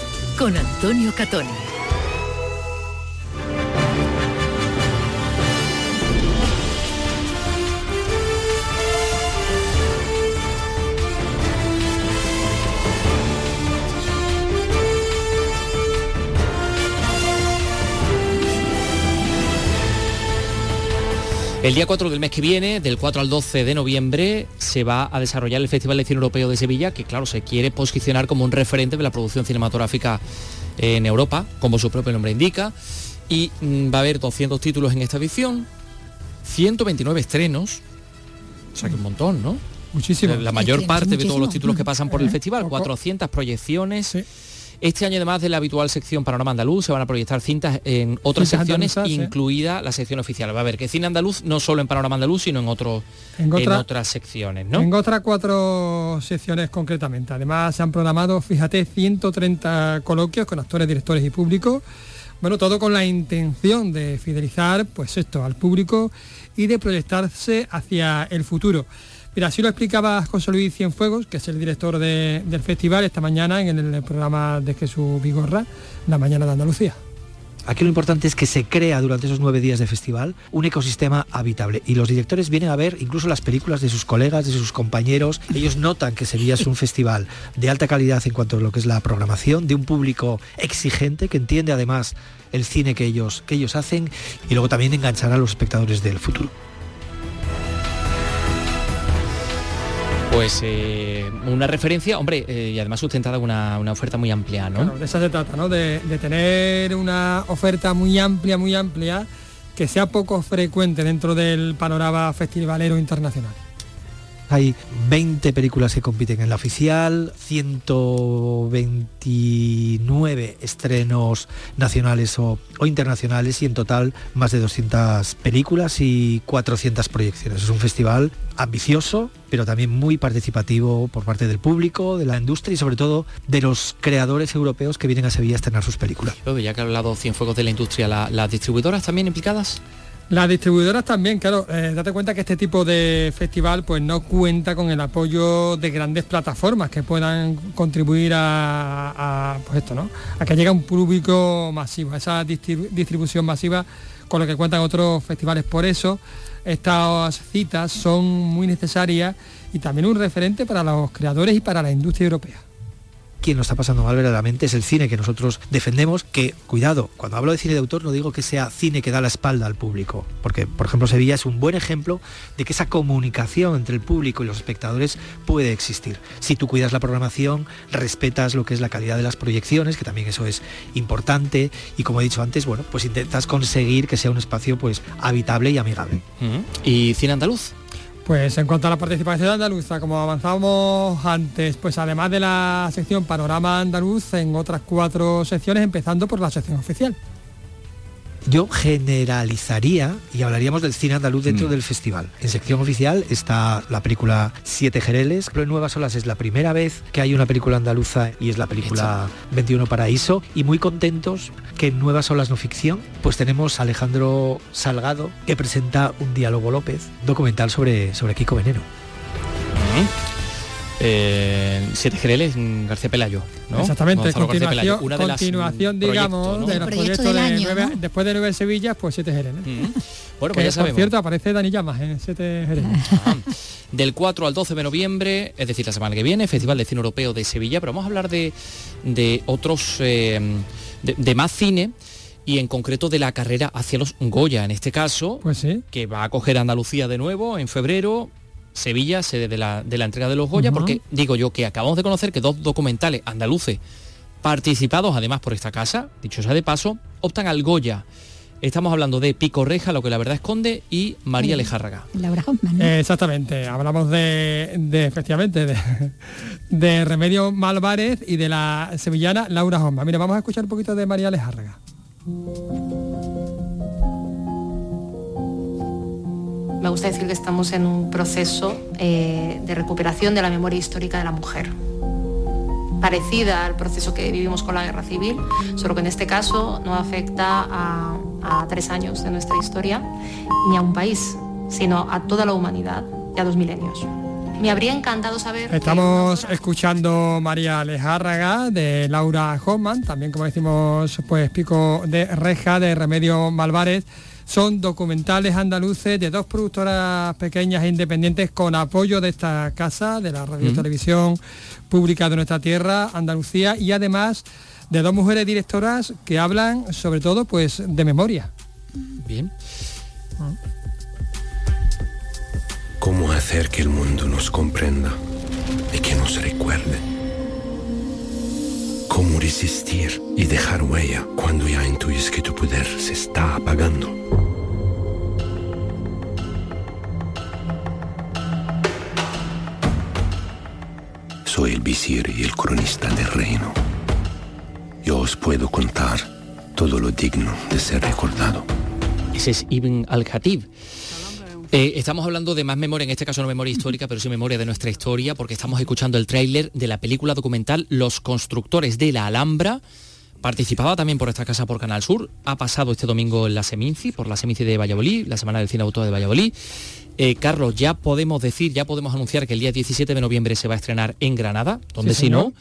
con Antonio Catoni. El día 4 del mes que viene, del 4 al 12 de noviembre, se va a desarrollar el Festival de Cine Europeo de Sevilla, que claro, se quiere posicionar como un referente de la producción cinematográfica en Europa, como su propio nombre indica, y mm, va a haber 200 títulos en esta edición, 129 estrenos, o sea que un montón, ¿no? Muchísimo. La mayor parte de todos los títulos que pasan por el festival, 400 proyecciones. Este año, además de la habitual sección Panorama Andaluz, se van a proyectar cintas en otras Cintas secciones, incluida la sección oficial. Va a haber que cine andaluz no solo en Panorama Andaluz, sino en, otro, En en, otra- otras secciones, ¿no? Tengo otras cuatro secciones concretamente. Además se han programado, fíjate, 130 coloquios con actores, directores y público. Bueno, todo con la intención de fidelizar, pues esto, al público y de proyectarse hacia el futuro. Mira, así lo explicaba José Luis Cienfuegos, que es el director de- del festival, esta mañana en el programa de Jesús Vigorra, La Mañana de Andalucía. Aquí lo importante es que se crea durante esos nueve días de festival un ecosistema habitable y los directores vienen a ver incluso las películas de sus colegas, de sus compañeros. Ellos notan que Sevilla es un festival de alta calidad en cuanto a lo que es la programación, de un público exigente que entiende además el cine que ellos, que ellos hacen y luego también enganchará a los espectadores del futuro. Pues eh, una referencia, hombre, eh, y además sustentada una, una oferta muy amplia, ¿no? De eso se trata, ¿no? De, de tener una oferta muy amplia, muy amplia, que sea poco frecuente dentro del panorama festivalero internacional. Hay 20 películas que compiten en la oficial, 129 estrenos nacionales o, internacionales y en total más de 200 películas y 400 proyecciones. Es un festival ambicioso, pero también muy participativo por parte del público, de la industria y sobre todo de los creadores europeos que vienen a Sevilla a estrenar sus películas. Ya que ha hablado Cienfuegos de la industria, ¿la- ¿las distribuidoras también implicadas? Las distribuidoras también, claro, eh, date cuenta que este tipo de festival pues no cuenta con el apoyo de grandes plataformas que puedan contribuir a, a, pues esto, ¿no? A que llegue un público masivo, a esa distribu- distribución masiva con lo que cuentan otros festivales. Por eso estas citas son muy necesarias y también un referente para los creadores y para la industria europea. Quien nos está pasando mal verdaderamente es el cine que nosotros defendemos, que, cuidado, cuando hablo de cine de autor no digo que sea cine que da la espalda al público, porque, por ejemplo, Sevilla es un buen ejemplo de que esa comunicación entre el público y los espectadores puede existir. Si tú cuidas la programación, respetas lo que es la calidad de las proyecciones, que también eso es importante, y como he dicho antes, bueno, pues intentas conseguir que sea un espacio pues habitable y amigable. ¿Y cine andaluz? Pues en cuanto a la participación andaluza, como avanzábamos antes, pues además de la sección Panorama Andaluz, en otras cuatro secciones, empezando por la sección oficial. Yo generalizaría y hablaríamos del cine andaluz dentro del festival. En sección oficial está la película Siete Jereles, pero en Nuevas Olas es la primera vez que hay una película andaluza y es la película 21 Paraíso. Y muy contentos que en Nuevas Olas no ficción, pues tenemos a Alejandro Salgado que presenta un diálogo López, documental sobre, sobre Kiko Veneno. Eh, Siete Jereles, mm, García Pelayo, ¿no? Exactamente, Gonzalo García continuación, Pelayo, una de las, continuación mm, digamos, proyectos, ¿no? de los proyectos de nueve- después de Nueve Sevillas, pues Siete Jerez. Bueno, que, pues ya por sabemos. cierto, aparece Dani Llamas en Siete Jerez. Del 4 al 12 de noviembre, es decir, la semana que viene, Festival de Cine Europeo de Sevilla, pero vamos a hablar de, de otros, eh, de, de más cine y en concreto de la carrera hacia los Goya, en este caso, Pues que va a coger Andalucía de nuevo en febrero, Sevilla, sede de la, de la entrega de los Goya, porque digo yo que acabamos de conocer que dos documentales andaluces participados además por esta casa, dicho sea de paso, optan al Goya. Estamos hablando de Pico Reja, lo que la verdad esconde, y María Lejárraga. Laura Hoffman. Eh, exactamente, hablamos de, de, efectivamente de, de Remedio Malvarez y de la sevillana Laura Hoffman. Mire, vamos a escuchar un poquito de María Lejárraga. Me gusta decir que estamos en un proceso eh, de recuperación de la memoria histórica de la mujer parecida al proceso que vivimos con la guerra civil, solo que en este caso no afecta a, a tres años de nuestra historia ni a un país, sino a toda la humanidad y a dos milenios. Me habría encantado saber... Estamos escuchando María Lejárraga de Laura Hoffman, también como decimos pues Pico de Reja de Remedio Malvarez. Son documentales andaluces de dos productoras pequeñas e independientes con apoyo de esta casa, de la radio y televisión pública de nuestra tierra, Andalucía, y además de dos mujeres directoras que hablan sobre todo pues de memoria. Bien. ¿Cómo hacer que el mundo nos comprenda y que nos recuerde? ¿Cómo resistir y dejar huella cuando ya intuyes que tu poder se está apagando? Soy el visir y el cronista del reino. Yo os puedo contar todo lo digno de ser recordado. Ese es Ibn al-Khatib. Eh, estamos hablando de más memoria, en este caso no memoria histórica, pero sí memoria de nuestra historia, porque estamos escuchando el tráiler de la película documental Los constructores de la Alhambra, participada también por esta casa por Canal Sur, ha pasado este domingo en la Seminci, por la Seminci de Valladolid, la Semana del Cine Autor de Valladolid. Eh, Carlos, ya podemos decir, ya podemos anunciar que el día 17 de noviembre se va a estrenar en Granada, donde Sí, si no, señor.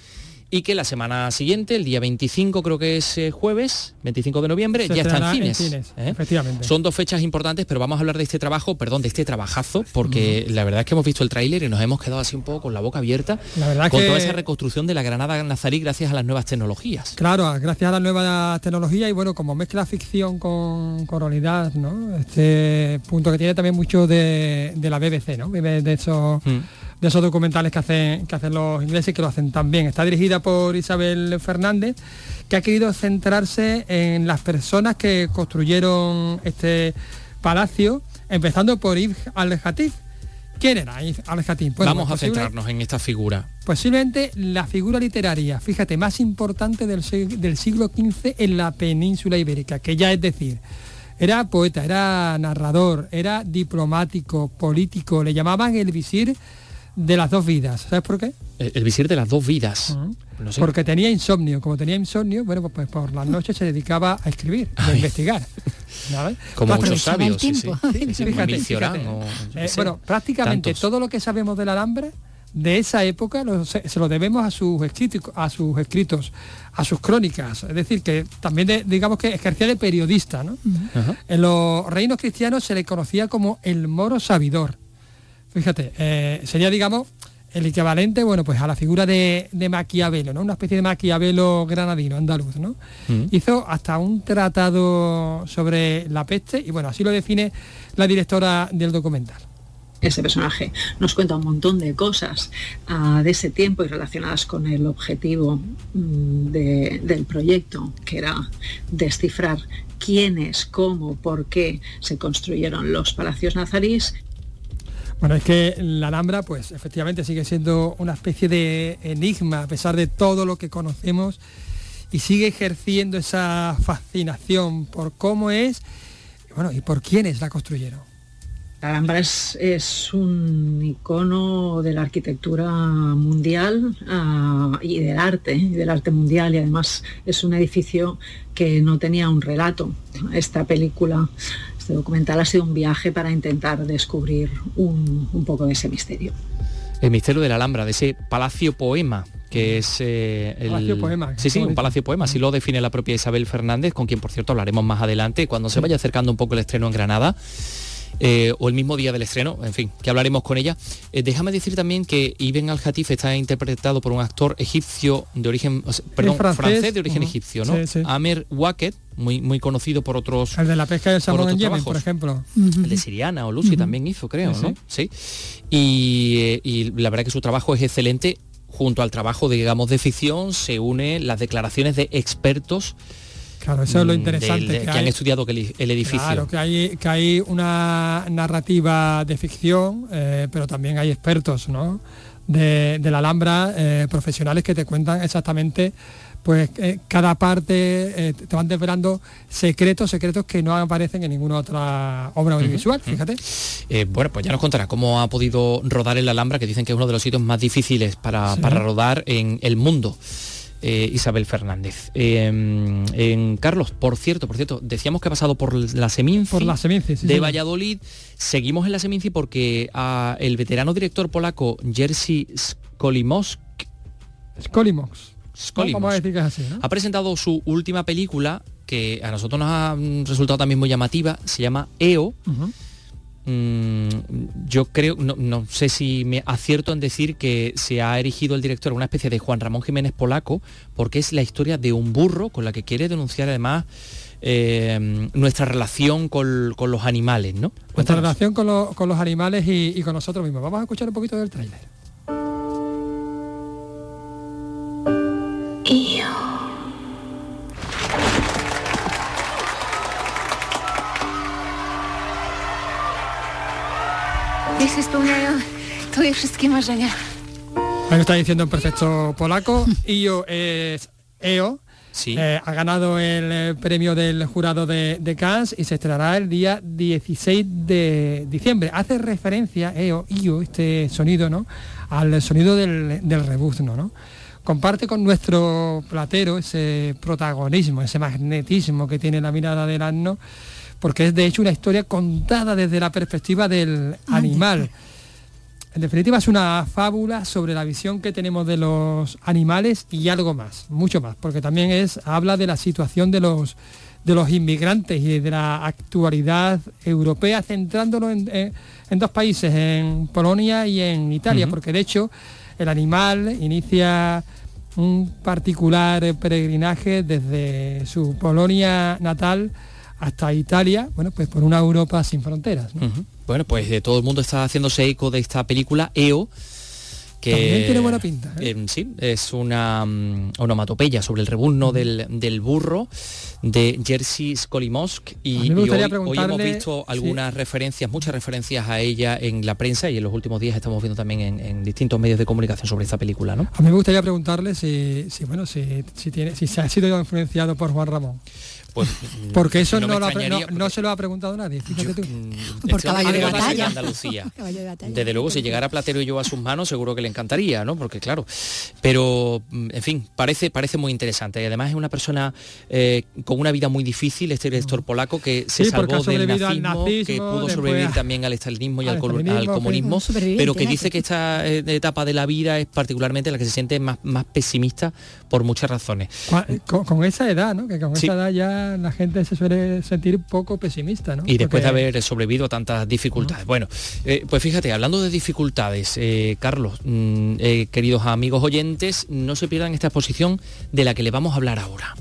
Y que la semana siguiente, el día 25 creo que es eh, jueves, 25 de noviembre, Se ya está en cines. ¿eh? efectivamente. Son dos fechas importantes, pero vamos a hablar de este trabajo, perdón, de este trabajazo, porque la verdad es que hemos visto el tráiler y nos hemos quedado así un poco con la boca abierta La verdad con que- toda esa reconstrucción de la Granada nazarí gracias a las nuevas tecnologías. Claro, gracias a las nuevas tecnologías y bueno, como mezcla ficción con, con realidad, ¿no? Este punto que tiene también mucho de, de la BBC, ¿no? Vive de esos, de esos documentales que hacen, que hacen los ingleses que lo hacen tan bien. Está dirigida por Isabel Fernández, que ha querido centrarse en las personas que construyeron este palacio, empezando por Ibn al-Hatib. ¿Quién era Ibn al-Hatib? Bueno, vamos a pues centrarnos en esta figura. posiblemente la figura literaria, fíjate, más importante del siglo XV en la península ibérica, que ya es decir, era poeta, era narrador, era diplomático, político, le llamaban el visir de las dos vidas. ¿Sabes por qué? El, el visir de las dos vidas. No sé. Porque tenía insomnio. Como tenía insomnio, bueno, pues, pues por las noches se dedicaba a escribir, a investigar. ¿sabes? Como muchos sabios, sí, Fíjate, fíjate. o Eh, bueno, prácticamente tantos. todo lo que sabemos de la Alhambra de esa época lo- se, se lo debemos a sus escritos, a sus escritos, a sus crónicas. Es decir, que también de- digamos que ejercía de periodista, ¿no? En los reinos cristianos se le conocía como el moro sabidor. Fíjate, eh, sería, digamos, el equivalente, bueno, pues a la figura de, de Maquiavelo, ¿no? Una especie de Maquiavelo granadino, andaluz, ¿no? Hizo hasta un tratado sobre la peste y bueno, así lo define la directora del documental. Ese personaje nos cuenta un montón de cosas ah, de ese tiempo y relacionadas con el objetivo mm, de- del proyecto, que era descifrar quiénes, cómo, por qué se construyeron los palacios nazarís Bueno, es que la Alhambra, pues efectivamente sigue siendo una especie de enigma, a pesar de todo lo que conocemos, y sigue ejerciendo esa fascinación por cómo es, bueno, y por quiénes la construyeron. La Alhambra es, es un icono de la arquitectura mundial ah, y del arte, y del arte mundial, y además es un edificio que no tenía un relato. Esta película, este documental ha sido un viaje para intentar descubrir un, un poco de ese misterio. El misterio de la Alhambra, de ese palacio poema que es eh, el Palacio poema, sí sí un palacio poema así lo define la propia Isabel Fernández con quien por cierto hablaremos más adelante cuando se vaya acercando un poco el estreno en Granada eh, o el mismo día del estreno, en fin, que hablaremos con ella. Eh, déjame decir también que Ibn al-Hatif está interpretado por un actor egipcio de origen, o sea, perdón, francés. francés, de origen egipcio, ¿no? Sí, sí. Amer Wacket, muy, muy conocido por otros El de la pesca del salmón en Yemen, trabajos. por ejemplo. el de Siriana o Lucy también hizo, creo, Sí, ¿no? Sí. Y, eh, y la verdad que su trabajo es excelente. junto al trabajo, digamos, de ficción, se unen las declaraciones de expertos Claro, eso es lo mm, interesante. del- que, han estudiado que el, el edificio. Claro, que hay, que hay una narrativa de ficción, eh, pero también hay expertos ¿no? de, de la Alhambra, eh, profesionales que te cuentan exactamente pues eh, cada parte, eh, te van desvelando secretos, secretos que no aparecen en ninguna otra obra audiovisual, fíjate. Eh, bueno, pues ya nos contará cómo ha podido rodar en la Alhambra, que dicen que es uno de los sitios más difíciles para, Sí. para rodar en el mundo. Isabel Fernández. Eh, en Carlos, por cierto, por cierto, decíamos que ha pasado por la Seminci, Por la Seminci, sí, de. Valladolid. Seguimos en la Seminci porque ah, el veterano director polaco Jerzy Skolimowski Skolimox. Skolimowski. Vamos a decir que es así, ¿no? ha presentado su última película que a nosotros nos ha mm, resultado también muy llamativa, se llama EO. Mm, yo creo, no, no sé si me acierto en decir que se ha erigido el director una especie de Juan Ramón Jiménez polaco, porque es la historia de un burro con la que quiere denunciar además eh, nuestra relación con, con los animales, ¿no? Nuestra relación con, lo- con los animales y, y con nosotros mismos. Vamos a escuchar un poquito del tráiler. Jeśli spełniają twoje wszystkie marzenia. Ahí lo está diciendo en perfecto polaco. Io es EO. Sí. Eh, ha ganado el eh, premio del jurado de, de Cannes y se estrenará el día 16 de diciembre. Hace referencia, EO, IO, este sonido, ¿no? Al sonido del, del rebuzno, ¿no? Comparte con nuestro platero ese protagonismo, ese magnetismo que tiene la mirada del asno, porque es de hecho una historia contada desde la perspectiva del animal. En definitiva es una fábula sobre la visión que tenemos de los animales y algo más, mucho más, porque también es habla de la situación de los de los inmigrantes y de la actualidad europea, centrándolo en, en- en dos países, en Polonia y en Italia, porque de hecho el animal inicia un particular eh, peregrinaje desde su Polonia natal hasta Italia, bueno, pues por una Europa sin fronteras. Bueno, pues eh, todo el mundo está haciéndose eco de esta película EO. Que, También tiene buena pinta, ¿eh? eh, sí, es una mm, onomatopeya sobre el rebuzno del, del burro de Jerzy Skolimowsk y, y hoy, hoy hemos visto algunas referencias, muchas referencias a ella en la prensa y en los últimos días estamos viendo también en, en distintos medios de comunicación sobre esta película, ¿no? A mí me gustaría preguntarle si, si bueno, si, si tiene, si se ha sido influenciado por Juan Ramón. Pues, Porque eso no, me lo no- no se lo ha preguntado nadie, fíjate tú. Por caballo de hombre va a ser batalla. Andalucía. Caballo de batalla. Desde luego, si llegara Platero y yo a sus manos, seguro que le encantaría, ¿no? Porque claro, pero mm, en fin, parece, parece muy interesante. Y además es una persona eh, con una vida muy difícil, este director polaco, que se Sí, salvó del nazismo, que pudo sobrevivir a- también al estalinismo y al comunismo, pero que dice que esta eh, etapa de la vida es particularmente la que se siente más, más pesimista por muchas razones. Con esa edad, ¿no? Que con Sí. esa edad ya la gente se suele sentir poco pesimista, ¿no? Y después de haber sobrevivido a tantas dificultades. Bueno, eh, pues fíjate, hablando de dificultades, eh, Carlos, mm, eh, queridos amigos oyentes, no se pierdan esta exposición de la que le vamos a hablar ahora.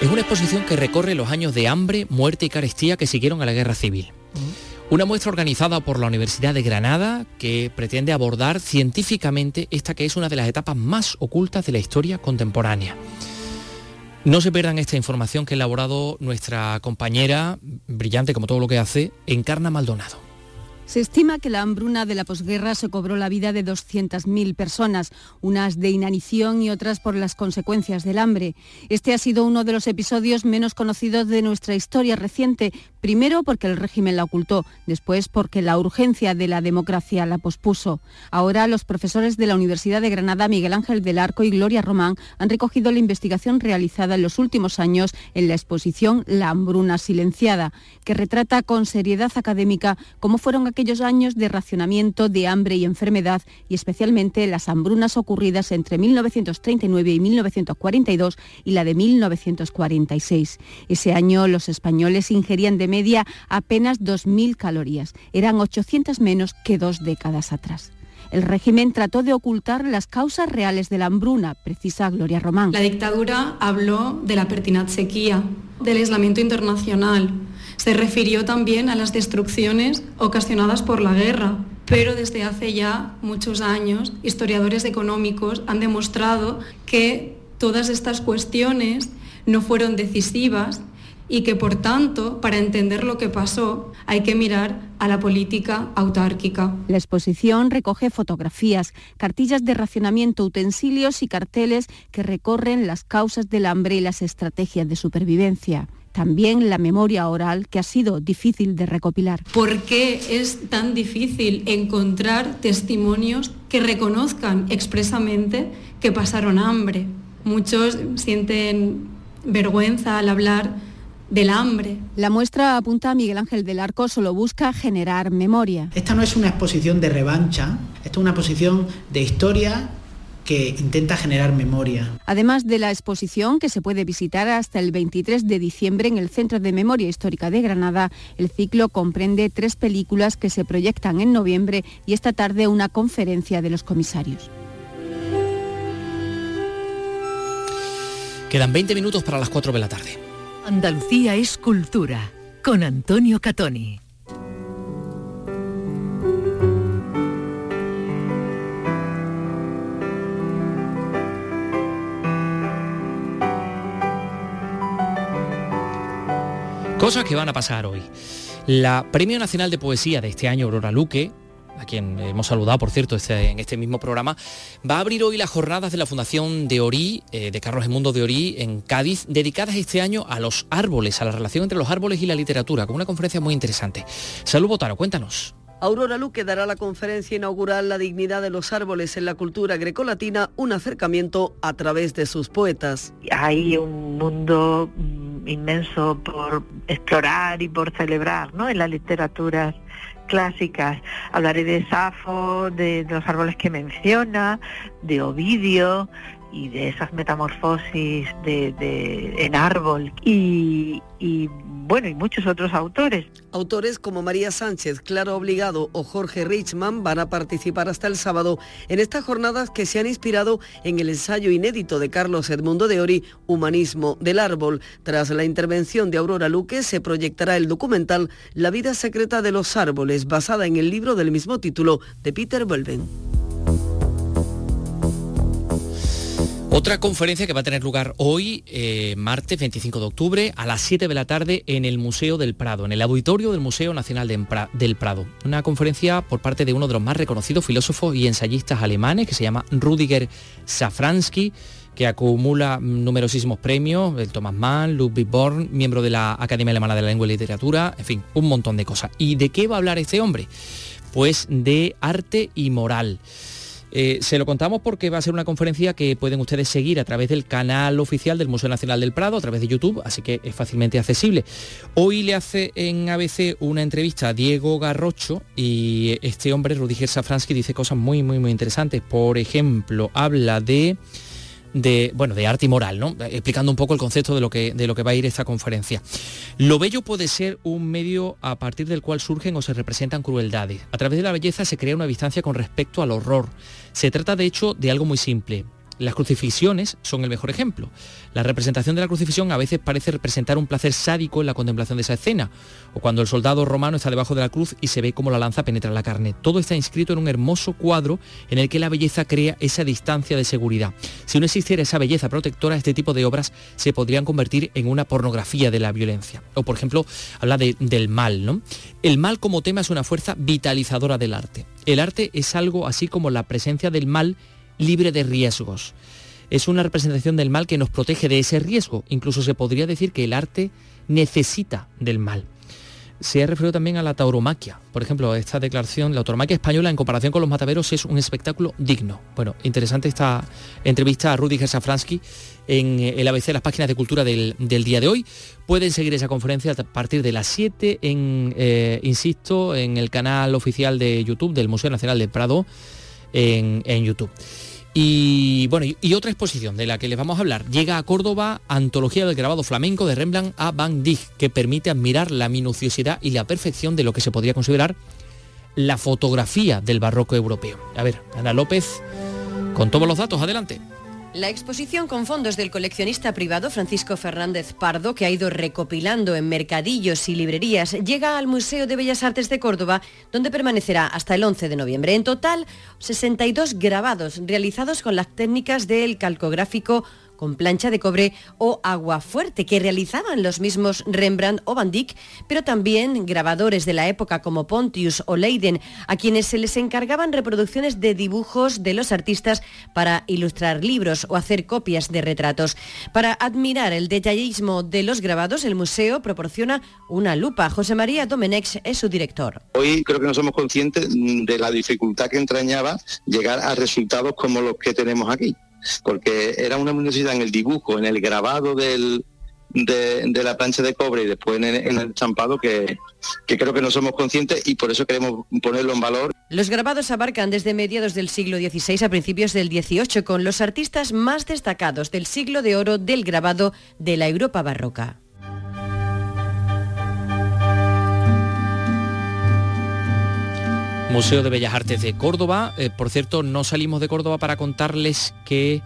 Es una exposición que recorre los años de hambre, muerte y carestía que siguieron a la guerra civil. Una muestra organizada por la Universidad de Granada que pretende abordar científicamente esta que es una de las etapas más ocultas de la historia contemporánea. No se pierdan esta información que ha elaborado nuestra compañera, brillante como todo lo que hace, Encarna Maldonado. Se estima que la hambruna de la posguerra se cobró la vida de 200.000 personas, unas de inanición y otras por las consecuencias del hambre. Este ha sido uno de los episodios menos conocidos de nuestra historia reciente, primero porque el régimen la ocultó, después porque la urgencia de la democracia la pospuso. Ahora los profesores de la Universidad de Granada, Miguel Ángel del Arco y Gloria Román, han recogido la investigación realizada en los últimos años en la exposición La hambruna silenciada, que retrata con seriedad académica cómo fueron aquellos años de racionamiento, de hambre y enfermedad, y especialmente las hambrunas ocurridas entre 1939 y 1942 y la de 1946. Ese año los españoles ingerían de media apenas 2.000 calorías. Eran 800 menos que dos décadas atrás. El régimen trató de ocultar las causas reales de la hambruna, precisa Gloria Román. La dictadura habló de la pertinaz sequía, del aislamiento internacional. Se refirió también a las destrucciones ocasionadas por la guerra. pero desde hace ya muchos años historiadores económicos han demostrado que todas estas cuestiones no fueron decisivas y que por tanto, para entender lo que pasó, hay que mirar a la política autárquica. La exposición recoge fotografías, cartillas de racionamiento, utensilios y carteles que recorren las causas del hambre y las estrategias de supervivencia. También la memoria oral, que ha sido difícil de recopilar. ¿Por qué es tan difícil encontrar testimonios que reconozcan expresamente que pasaron hambre? Muchos sienten vergüenza al hablar del hambre. La muestra apunta a Miguel Ángel del Arco, solo busca generar memoria. Esta no es una exposición de revancha, esta es una exposición de historia que intenta generar memoria. Además de la exposición que se puede visitar hasta el 23 de diciembre en el Centro de Memoria Histórica de Granada, el ciclo comprende tres películas que se proyectan en noviembre y esta tarde una conferencia de los comisarios. Quedan 20 minutos para las 4 de la tarde. Andalucía es cultura, con Antonio Catoni. Cosas que van a pasar hoy. La Premio Nacional de Poesía de este año, Aurora Luque, a quien hemos saludado, por cierto, este, en este mismo programa, va a abrir hoy las jornadas de la Fundación de Orí, eh, de Carlos Emundo de Orí, en Cádiz, dedicadas este año a los árboles, a la relación entre los árboles y la literatura, con una conferencia muy interesante. Salud Botaro, cuéntanos. Aurora Luque dará la conferencia inaugural La dignidad de los árboles en la cultura grecolatina, un acercamiento a través de sus poetas. Hay un mundo mm, inmenso por explorar y por celebrar ¿no? en las literaturas clásicas. Hablaré de Safo, de, los árboles que menciona, de Ovidio y de esas metamorfosis de, en árbol y, y bueno, y muchos otros autores. Autores como María Sánchez, Claro Obligado o Jorge Richman van a participar hasta el sábado en estas jornadas que se han inspirado en el ensayo inédito de Carlos Edmundo de Ori, Humanismo del Árbol. Tras la intervención de Aurora Luque se proyectará el documental La vida secreta de los árboles, basada en el libro del mismo título de Peter Belven. Otra conferencia que va a tener lugar hoy, eh, martes 25 de octubre, a las 7 de la tarde en el Museo del Prado, en el auditorio del Museo Nacional del Prado. Una conferencia por parte de uno de los más reconocidos filósofos y ensayistas alemanes, que se llama Rudiger Safransky, que acumula numerosísimos premios, el Thomas Mann, Ludwig Born, miembro de la Academia Alemana de la Lengua y Literatura, en fin, un montón de cosas. ¿Y de qué va a hablar este hombre? Pues de arte y moral. Eh, se lo contamos porque va a ser una conferencia que pueden ustedes seguir a través del canal oficial del Museo Nacional del Prado, a través de YouTube, así que es fácilmente accesible. Hoy le hace en ABC una entrevista a Diego Garrocho y este hombre, Rudiger Safransky, dice cosas muy, muy, muy interesantes. Por ejemplo, habla de de, bueno, de arte y moral, ¿no? explicando un poco el concepto de lo, que, de lo que va a ir esta conferencia. Lo bello puede ser un medio a partir del cual surgen o se representan crueldades. A través de la belleza se crea una distancia con respecto al horror. Se trata de hecho de algo muy simple, las crucifixiones son el mejor ejemplo. La representación de la crucifixión a veces parece representar un placer sádico en la contemplación de esa escena, o cuando el soldado romano está debajo de la cruz y se ve cómo la lanza penetra la carne. Todo está inscrito en un hermoso cuadro en el que la belleza crea esa distancia de seguridad. Si no existiera esa belleza protectora, este tipo de obras se podrían convertir en una pornografía de la violencia. O por ejemplo, habla del mal, ¿no? El mal como tema es una fuerza vitalizadora del arte. El arte es algo así como la presencia del mal libre de riesgos. Es una representación del mal que nos protege de ese riesgo. Incluso se podría decir que el arte necesita del mal. Se ha referido también a la tauromaquia. Por ejemplo, esta declaración, la tauromaquia española en comparación con los mataderos es un espectáculo digno. Bueno, interesante esta entrevista a Rudy Gersafransky en el ABC, las páginas de cultura del, día de hoy. Pueden seguir esa conferencia a partir de las 7 en, eh, insisto, en el canal oficial de YouTube del Museo Nacional de Prado en YouTube. Y bueno, y, otra exposición de la que les vamos a hablar. Llega a Córdoba Antología del grabado flamenco de Rembrandt a Van Dyck, que permite admirar la minuciosidad y la perfección de lo que se podría considerar la fotografía del barroco europeo. A ver, Ana López, con todos los datos, adelante. La exposición con fondos del coleccionista privado Francisco Fernández Pardo, que ha ido recopilando en mercadillos y librerías, llega al Museo de Bellas Artes de Córdoba, donde permanecerá hasta el 11 de noviembre. En total, 62 grabados realizados con las técnicas del calcográfico con plancha de cobre o agua fuerte que realizaban los mismos Rembrandt o Van Dyck, pero también grabadores de la época como Pontius o Leiden, a quienes se les encargaban reproducciones de dibujos de los artistas para ilustrar libros o hacer copias de retratos. Para admirar el detallismo de los grabados, el museo proporciona una lupa. José María Domenex es su director. Hoy creo que no somos conscientes de la dificultad que entrañaba llegar a resultados como los que tenemos aquí porque era una necesidad en el dibujo, en el grabado del, de, la plancha de cobre y después en el, champado que, que, creo que no somos conscientes y por eso queremos ponerlo en valor. Los grabados abarcan desde mediados del siglo XVI a principios del XVIII con los artistas más destacados del siglo de oro del grabado de la Europa barroca. Museo de Bellas Artes de Córdoba. Eh, por cierto, no salimos de Córdoba para contarles que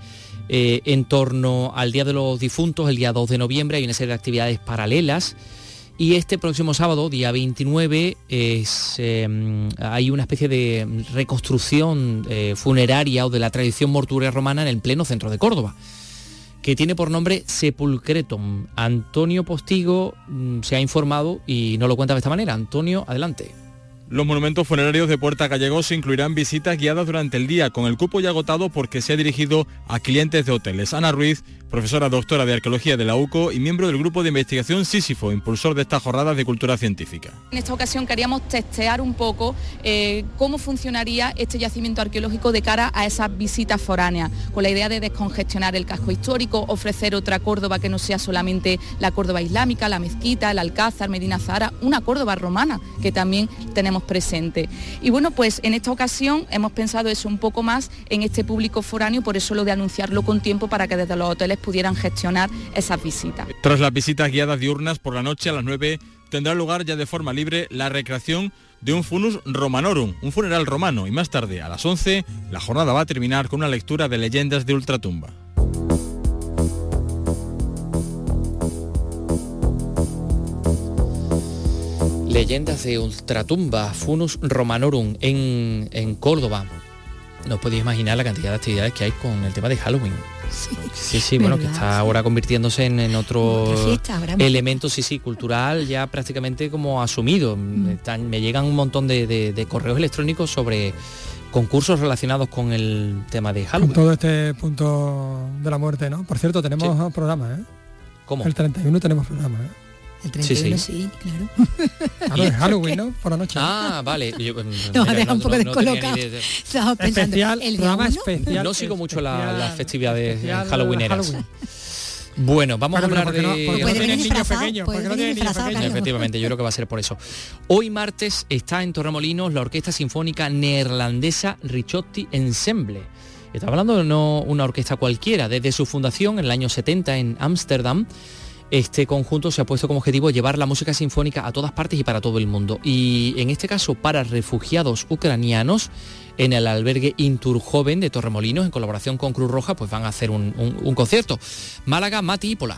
eh, en torno al Día de los Difuntos, el día 2 de noviembre, hay una serie de actividades paralelas. Y este próximo sábado, día 29, em, hay una especie de reconstrucción eh, funeraria o de la tradición mortuoria romana en el pleno centro de Córdoba, que tiene por nombre Sepulcretum. Antonio Postigo mm, se ha informado y no lo cuenta de esta manera. Antonio, adelante. Los monumentos funerarios de Puerta Gallegos incluirán visitas guiadas durante el día, con el cupo ya agotado porque se ha dirigido a clientes de hoteles. Ana Ruiz profesora doctora de Arqueología de la UCO y miembro del grupo de investigación Sísifo, impulsor de estas jornadas de cultura científica. En esta ocasión queríamos testear un poco eh, cómo funcionaría este yacimiento arqueológico de cara a esas visitas foráneas, con la idea de descongestionar el casco histórico, ofrecer otra Córdoba que no sea solamente la Córdoba islámica, la mezquita, el Alcázar, Medina Zahara, una Córdoba romana que también tenemos presente. Y bueno, pues en esta ocasión hemos pensado eso un poco más en este público foráneo, por eso lo de anunciarlo con tiempo para que desde los hoteles pudieran gestionar esas visitas. Tras las visitas guiadas diurnas por la noche a las 9 tendrá lugar ya de forma libre la recreación de un funus romanorum, un funeral romano, y más tarde, a las 11, la jornada va a terminar con una lectura de leyendas de ultratumba. Leyendas de ultratumba, funus romanorum en, en Córdoba. No podéis imaginar la cantidad de actividades que hay con el tema de Halloween. Sí, sí, bueno, que está ahora convirtiéndose en, otro elemento, sí, sí, cultural ya prácticamente como asumido. Mm. me llegan un montón de, correos electrónicos sobre concursos relacionados con el tema de Halloween. Con todo este punto de la muerte, ¿no? Por cierto, tenemos programa, ¿eh? ¿Cómo? El 31 tenemos programa, ¿eh? El 31 sí, sí. claro. Claro, es Halloween, ¿no? Por la noche. Ah, vale. Yo, Nos ha dejado un poco descolocado. Estaba pensando, especial, ¿el programa uno? especial. No sigo mucho especial, la- las festividades especial halloweeneras. Halloween. Bueno, vamos a hablar ¿por qué no- de... no Puede tienen venir niños pequeños? puede ¿Por qué no tienen niños pequeños? Efectivamente, yo creo que va a ser por eso. Hoy martes está en Torremolinos la Orquesta Sinfónica Neerlandesa Ricciotti Ensemble. Está hablando de no una orquesta cualquiera. Desde su fundación en el año 70 en Ámsterdam, este conjunto se ha puesto como objetivo llevar la música sinfónica a todas partes y para todo el mundo. Y en este caso para refugiados ucranianos en el albergue Intur Joven de Torremolinos, en colaboración con Cruz Roja, pues van a hacer un, concierto. Málaga, Mati y Pola.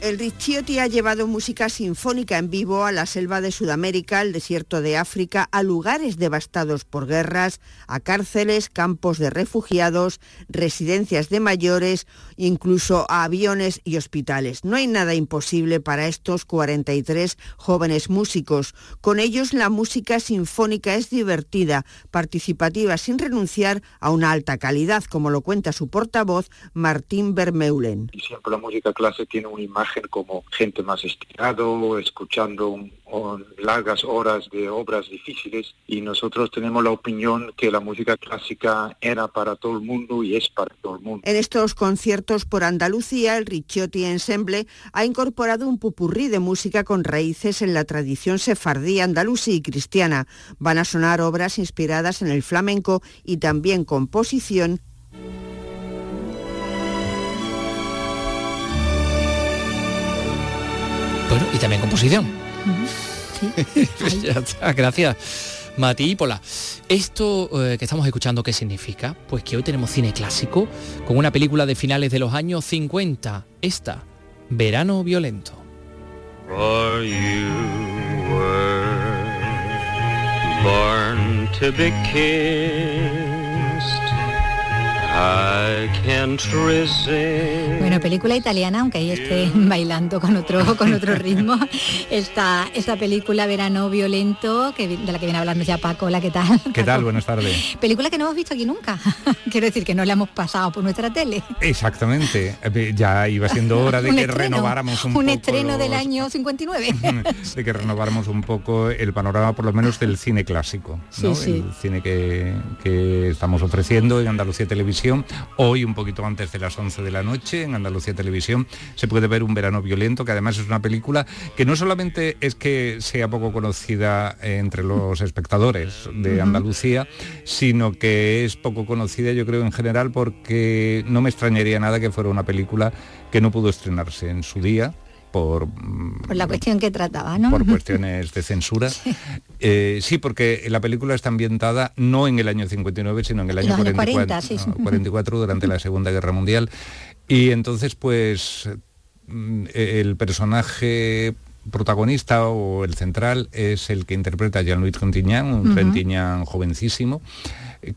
El Ricciotti ha llevado música sinfónica en vivo a la selva de Sudamérica, al desierto de África, a lugares devastados por guerras, a cárceles, campos de refugiados, residencias de mayores, incluso a aviones y hospitales. No hay nada imposible para estos 43 jóvenes músicos. Con ellos la música sinfónica es divertida, participativa, sin renunciar a una alta calidad, como lo cuenta su portavoz Martín Vermeulen. siempre la música clase tiene una imagen como gente más estirado, escuchando un- un- largas horas de obras difíciles y nosotros tenemos la opinión que la música clásica era para todo el mundo y es para todo el mundo. En estos conciertos por Andalucía, el Ricciotti Ensemble ha incorporado un pupurrí de música con raíces en la tradición sefardí, andalusí y cristiana. Van a sonar obras inspiradas en el flamenco y también composición Bueno, y también composición. Pues ya está, gracias. Matípola. Esto eh, que estamos escuchando, ¿qué significa? Pues que hoy tenemos cine clásico con una película de finales de los años 50. Esta, Verano Violento. For you were born to be kissed. I can't resist. Bueno, película italiana, aunque ahí esté bailando con otro, con otro ritmo. Esta, esta película Verano Violento, que, de la que viene hablando ya Paco, hola, ¿qué tal? ¿Qué tal? Buenas tardes. Película que no hemos visto aquí nunca. Quiero decir que no la hemos pasado por nuestra tele. Exactamente. Eh, Ya iba siendo hora de Un que estreno, renováramos un, un poco estreno del año 59. de que renováramos un poco el panorama por lo menos del cine clásico, ¿no? Sí, sí. el cine que, que estamos ofreciendo en Andalucía Televisión. Hoy, un poquito antes de las 11 de la noche, en Andalucía Televisión, se puede ver Un verano violento, que además es una película que no solamente es que sea poco conocida entre los espectadores de. Andalucía, sino que es poco conocida yo creo en general porque no me extrañaría nada que fuera una película que no pudo estrenarse en su día por Por la cuestión que trataba, ¿no? por cuestiones de censura. Eh, sí, porque la película está ambientada no en el año 59, sino en el año Los años 44, 40, sí, sí. no, 44 durante la Segunda Guerra Mundial. Y entonces, pues, mm, el personaje protagonista o el central es el que interpreta a Jean-Louis Trintignant, un. Trintignant jovencísimo,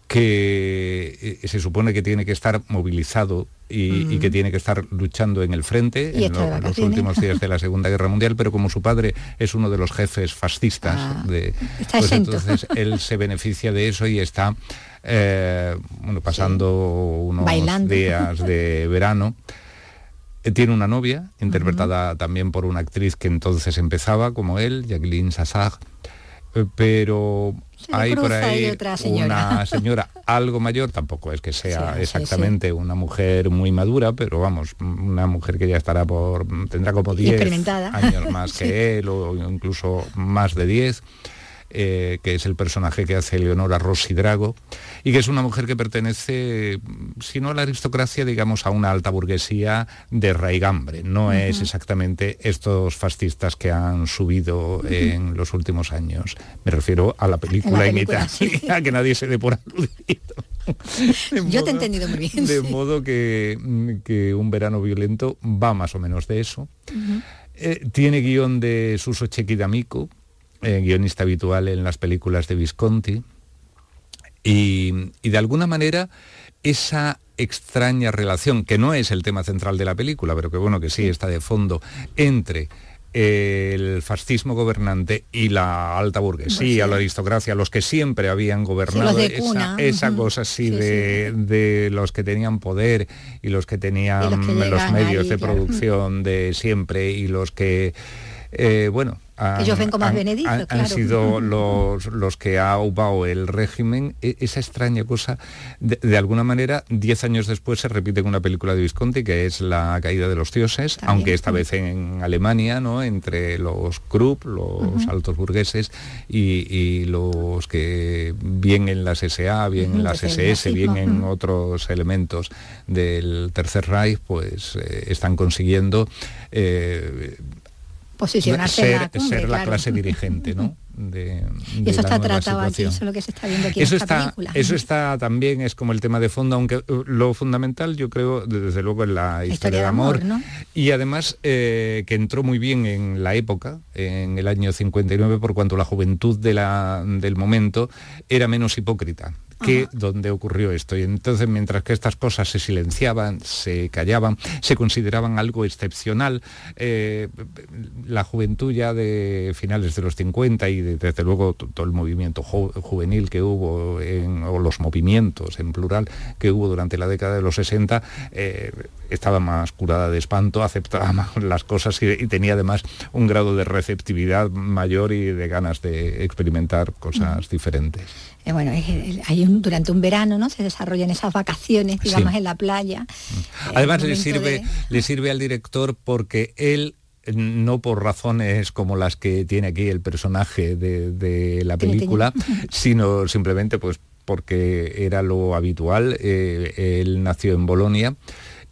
que eh, se supone que tiene que estar movilizado y, y que tiene que estar luchando en el frente en lo- los últimos días de la Segunda Guerra Mundial, pero como su padre es uno de los jefes fascistas, Ah, de, pues entonces él se beneficia de eso y está eh, bueno, pasando unos Bailando. días de verano. Eh, Tiene una novia, interpretada también por una actriz que entonces empezaba, como él, Jacqueline Sassag, pero le hay por ahí ahí otra señora. una señora algo mayor, tampoco es que sea Sí, sí, exactamente una mujer muy madura, pero vamos, una mujer que ya estará por, tendrá como Y 10 experimentada. años más que él, o incluso más de 10. Eh, que es el personaje que hace Leonora Rossi Drago, y que es una mujer que pertenece, si no a la aristocracia, digamos a una alta burguesía de raigambre. No es exactamente estos fascistas que han subido en los últimos años. Me refiero a la película en, película, Italia, que nadie se dé por aludido. De Yo te he entendido muy bien. De sí. modo que, que un verano violento va más o menos de eso. Eh, tiene guion de Suso Chechi D'Amico, eh, guionista habitual en las películas de Visconti. Y, y de alguna manera esa extraña relación, que no es el tema central de la película, pero que bueno, que sí está de fondo, entre el fascismo gobernante y la alta burguesía, Burguesía. la aristocracia, los que siempre habían gobernado, esa, cosa así Sí, de, de los que tenían poder y los que tenían Y los que los llegan medios ahí, de claro. producción de siempre y los que eh, bueno han, Ellos ven como han- han- han claro. sido los, los que ha upado el régimen E- esa extraña cosa de, de alguna manera diez años después se repite en una película de Visconti que es la caída de los dioses También. aunque esta vez en Alemania no entre los Krupp los altos burgueses y, y los que bien en las SA bien Ujú, en las SS bien en ujú. otros elementos del Tercer Reich pues eh, están consiguiendo eh, Posicionarse en ser, la cumbre, ser la claro. clase dirigente ¿no? de, Y de eso la está tratado aquí, eso es lo que se está viendo aquí Eso en esta está, película. eso está también, es como el tema de fondo, aunque eh, lo fundamental yo creo, de- desde luego, en la historia, de amor. ¿no? Y además eh, que entró muy bien en la época, en el año 59, por cuanto la juventud de la- del momento era menos hipócrita que donde ocurrió esto. Y entonces, mientras que estas cosas se silenciaban, se callaban, se consideraban algo excepcional, eh, la juventud ya de finales de los 50 y de- desde luego to- todo el movimiento juvenil que hubo, en- o los movimientos en plural que hubo durante la década de los 60, eh, estaba más curada de espanto, aceptaba más las cosas y, y tenía además un grado de receptividad mayor y de ganas de experimentar cosas diferentes. Eh, bueno, es- hay un, durante un verano, ¿no? Se desarrollan esas vacaciones, digamos, Sí. en la playa. Además le sirve, de- le sirve al director porque él no por razones como las que tiene aquí el personaje de, de la película, sino simplemente pues porque era lo habitual. eh, él nació en Bolonia,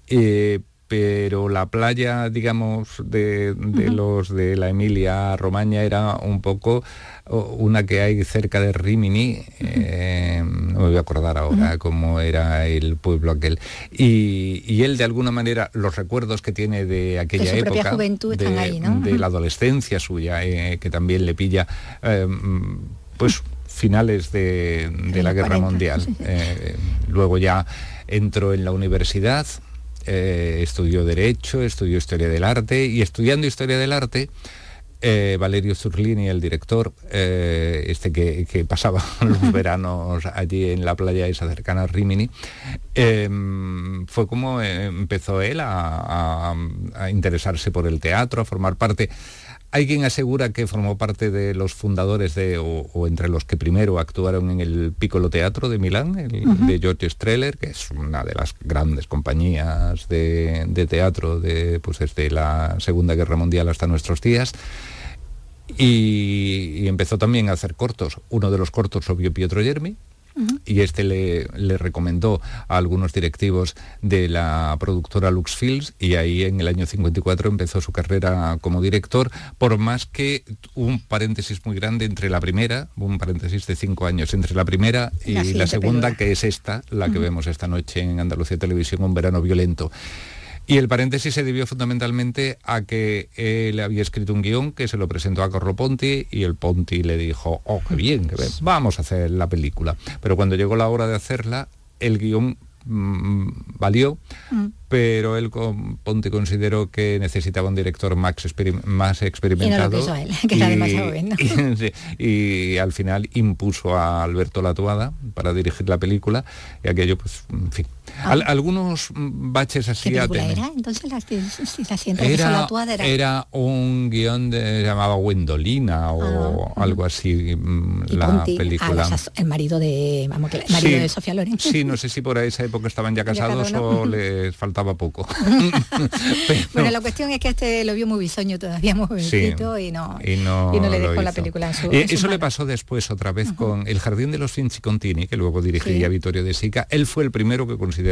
eh, pero la playa, digamos, de, de los de la Emilia Romagna era un poco una que hay cerca de Rimini, eh, no me voy a acordar ahora cómo era el pueblo aquel. Y, él de alguna manera, los recuerdos que tiene de aquella su época, juventud de, están ahí, ¿no? de la adolescencia suya, eh, que también le pilla, eh, pues finales de, la Guerra 40, Mundial. luego ya entró en la universidad, eh, estudió Derecho, estudió Historia del Arte y estudiando Historia del Arte, eh, Valerio Zurlini, el director, eh, este que, que pasaba los veranos allí en la playa esa cercana a Rimini, eh, fue como eh, empezó él a, a- a interesarse por el teatro, a formar parte. Hay quien asegura que formó parte de los fundadores de, o, o entre los que primero actuaron en el Piccolo Teatro de Milán, el de George Streller, que es una de las grandes compañías de, de teatro de, pues desde la Segunda Guerra Mundial hasta nuestros días. Y, y empezó también a hacer cortos. Uno de los cortos lo vio Pietro Germi, y este le, le recomendó a algunos directivos de la productora Lux Films y ahí en el año 54 empezó su carrera como director, por más que un paréntesis muy grande entre la primera, un paréntesis de cinco años, entre la primera y La segunda, película. que es esta, la que vemos esta noche en Andalucía Televisión, Un verano violento. Y el paréntesis se debió fundamentalmente a que él había escrito un guion que se lo presentó a Carlo Ponti y el Ponti le dijo, oh, qué bien, qué bien, vamos a hacer la película. Pero cuando llegó la hora de hacerla, el guion mm, valió, pero él con Ponti consideró que necesitaba un director más, experim- más experimentado. quiso él, que era demasiado bueno. y- y al final impuso a Alberto Latuada para dirigir la película y aquello, pues, en fin. Al- algunos mm, baches ¿Qué así película tenido. era? Entonces la, si la siento, que Era, solo actuada era... era un guion de se llamaba Wendolina o algo así mm, la Ponti, ah, película. el marido de vamos que el marido Sí, de Sofía Loren Sí, no sé si por esa época estaban ya casados o les faltaba poco. bueno la cuestión es que este lo vio muy bisoño todavía muy jovencito y no y no, y no le dejó la película en su, en eso le pasó después otra vez con El Jardín de los Finchi Contini, que luego dirigiría Sí. Vittorio De Sica. Él fue el primero que consideró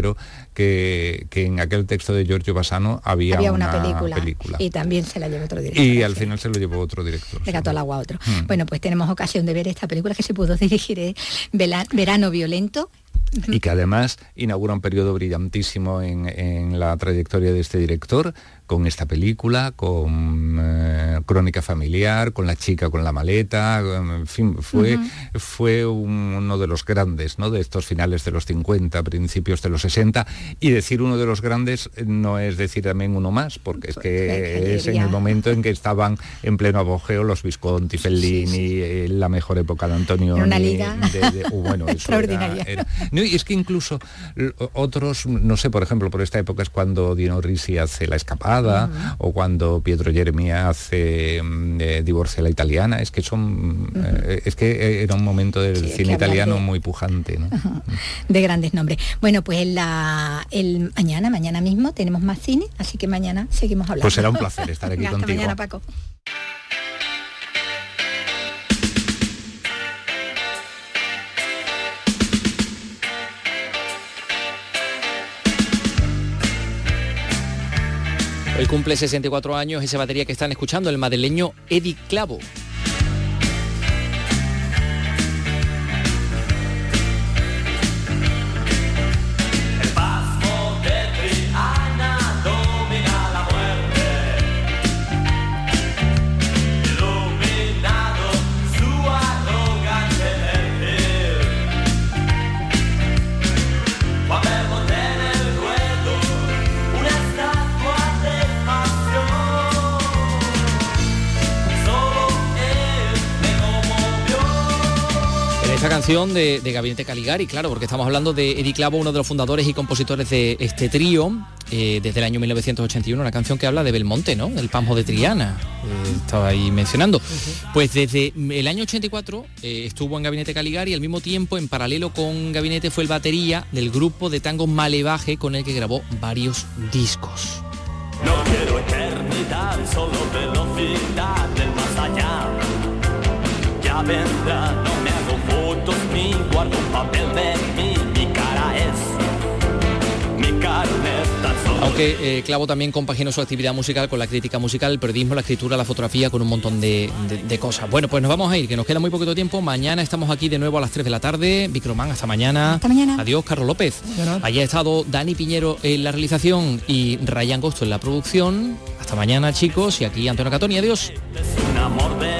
que, que en aquel texto de Giorgio Bassano había, había una, película, película. y también se la llevó otro director Y al final se lo llevó otro director. le gató al agua a otro. Mm. Bueno, pues tenemos ocasión de ver esta película que se pudo dirigir eh, Verano Violento. y que además inaugura un periodo brillantísimo en, en la trayectoria de este director, con esta película, con eh, Crónica Familiar, con La chica con la maleta, en fin, fue, fue un- uno de los grandes, ¿no? De estos finales de los 50, principios de los 60, y decir uno de los grandes eh, no es decir también uno más, porque es que es en el momento en que estaban en pleno apogeo los Visconti, Fellini, eh, la mejor época de Antonio. Una liga bueno, eso era- extraordinaria. era- no, y es que incluso otros, no sé, por ejemplo, por esta época es cuando Dino Risi hace La Escapada o cuando Pietro Germi hace mm, eh, Divorcia a la Italiana, es que son, eh, es que eh, era un momento del Sí, cine italiano de- muy pujante, ¿no? de grandes nombres. Bueno, pues la, el mañana, mañana mismo tenemos más cine, así que mañana seguimos hablando. Pues será un placer estar aquí Venga, hasta contigo. mañana, Paco. Hoy cumple 64 años esa batería que están escuchando, el madrileño Eddie Clavo. Canción de, de Gabinete Caligari, claro, porque estamos hablando de Eddie Clavo, uno de los fundadores y compositores de este trío, eh, desde el año 1981, una canción que habla de Belmonte, ¿no? El Pasmo de Triana, eh, estaba ahí mencionando. Pues desde el año 84 eh, estuvo en Gabinete Caligari, al mismo tiempo, en paralelo con Gabinete, fue el batería del grupo de tango Malevaje, con el que grabó varios discos. No quiero eternidad, solo velocidad del más allá. Ya vendrá, no me hago fotos ni guardo un papel de mí. Mi cara es mi carne tan solo. Aunque que eh, Clavo también compaginó su actividad musical con la crítica musical, el periodismo, la escritura, la fotografía, con un montón de, de- de cosas. Bueno, pues nos vamos a ir, que nos queda muy poquito tiempo. Mañana estamos aquí de nuevo a las 3 de la tarde. Vicroman, hasta mañana. Hasta mañana. Adiós, Carlos López. Allí ha estado Dani Piñero en la realización y Ryan Gosto en la producción. Hasta mañana, chicos. Y aquí Antonio Catoni. Adiós. Un amor de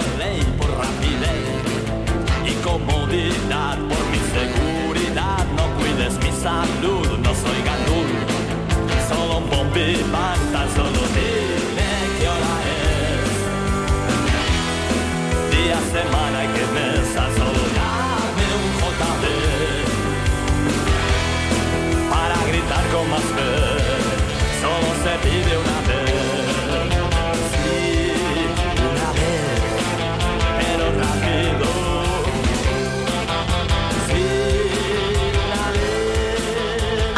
por mi seguridad. No cuides mi salud, no soy galú. Solo un bombi tan solo dime qué hora es. Día, semana y qué mesa,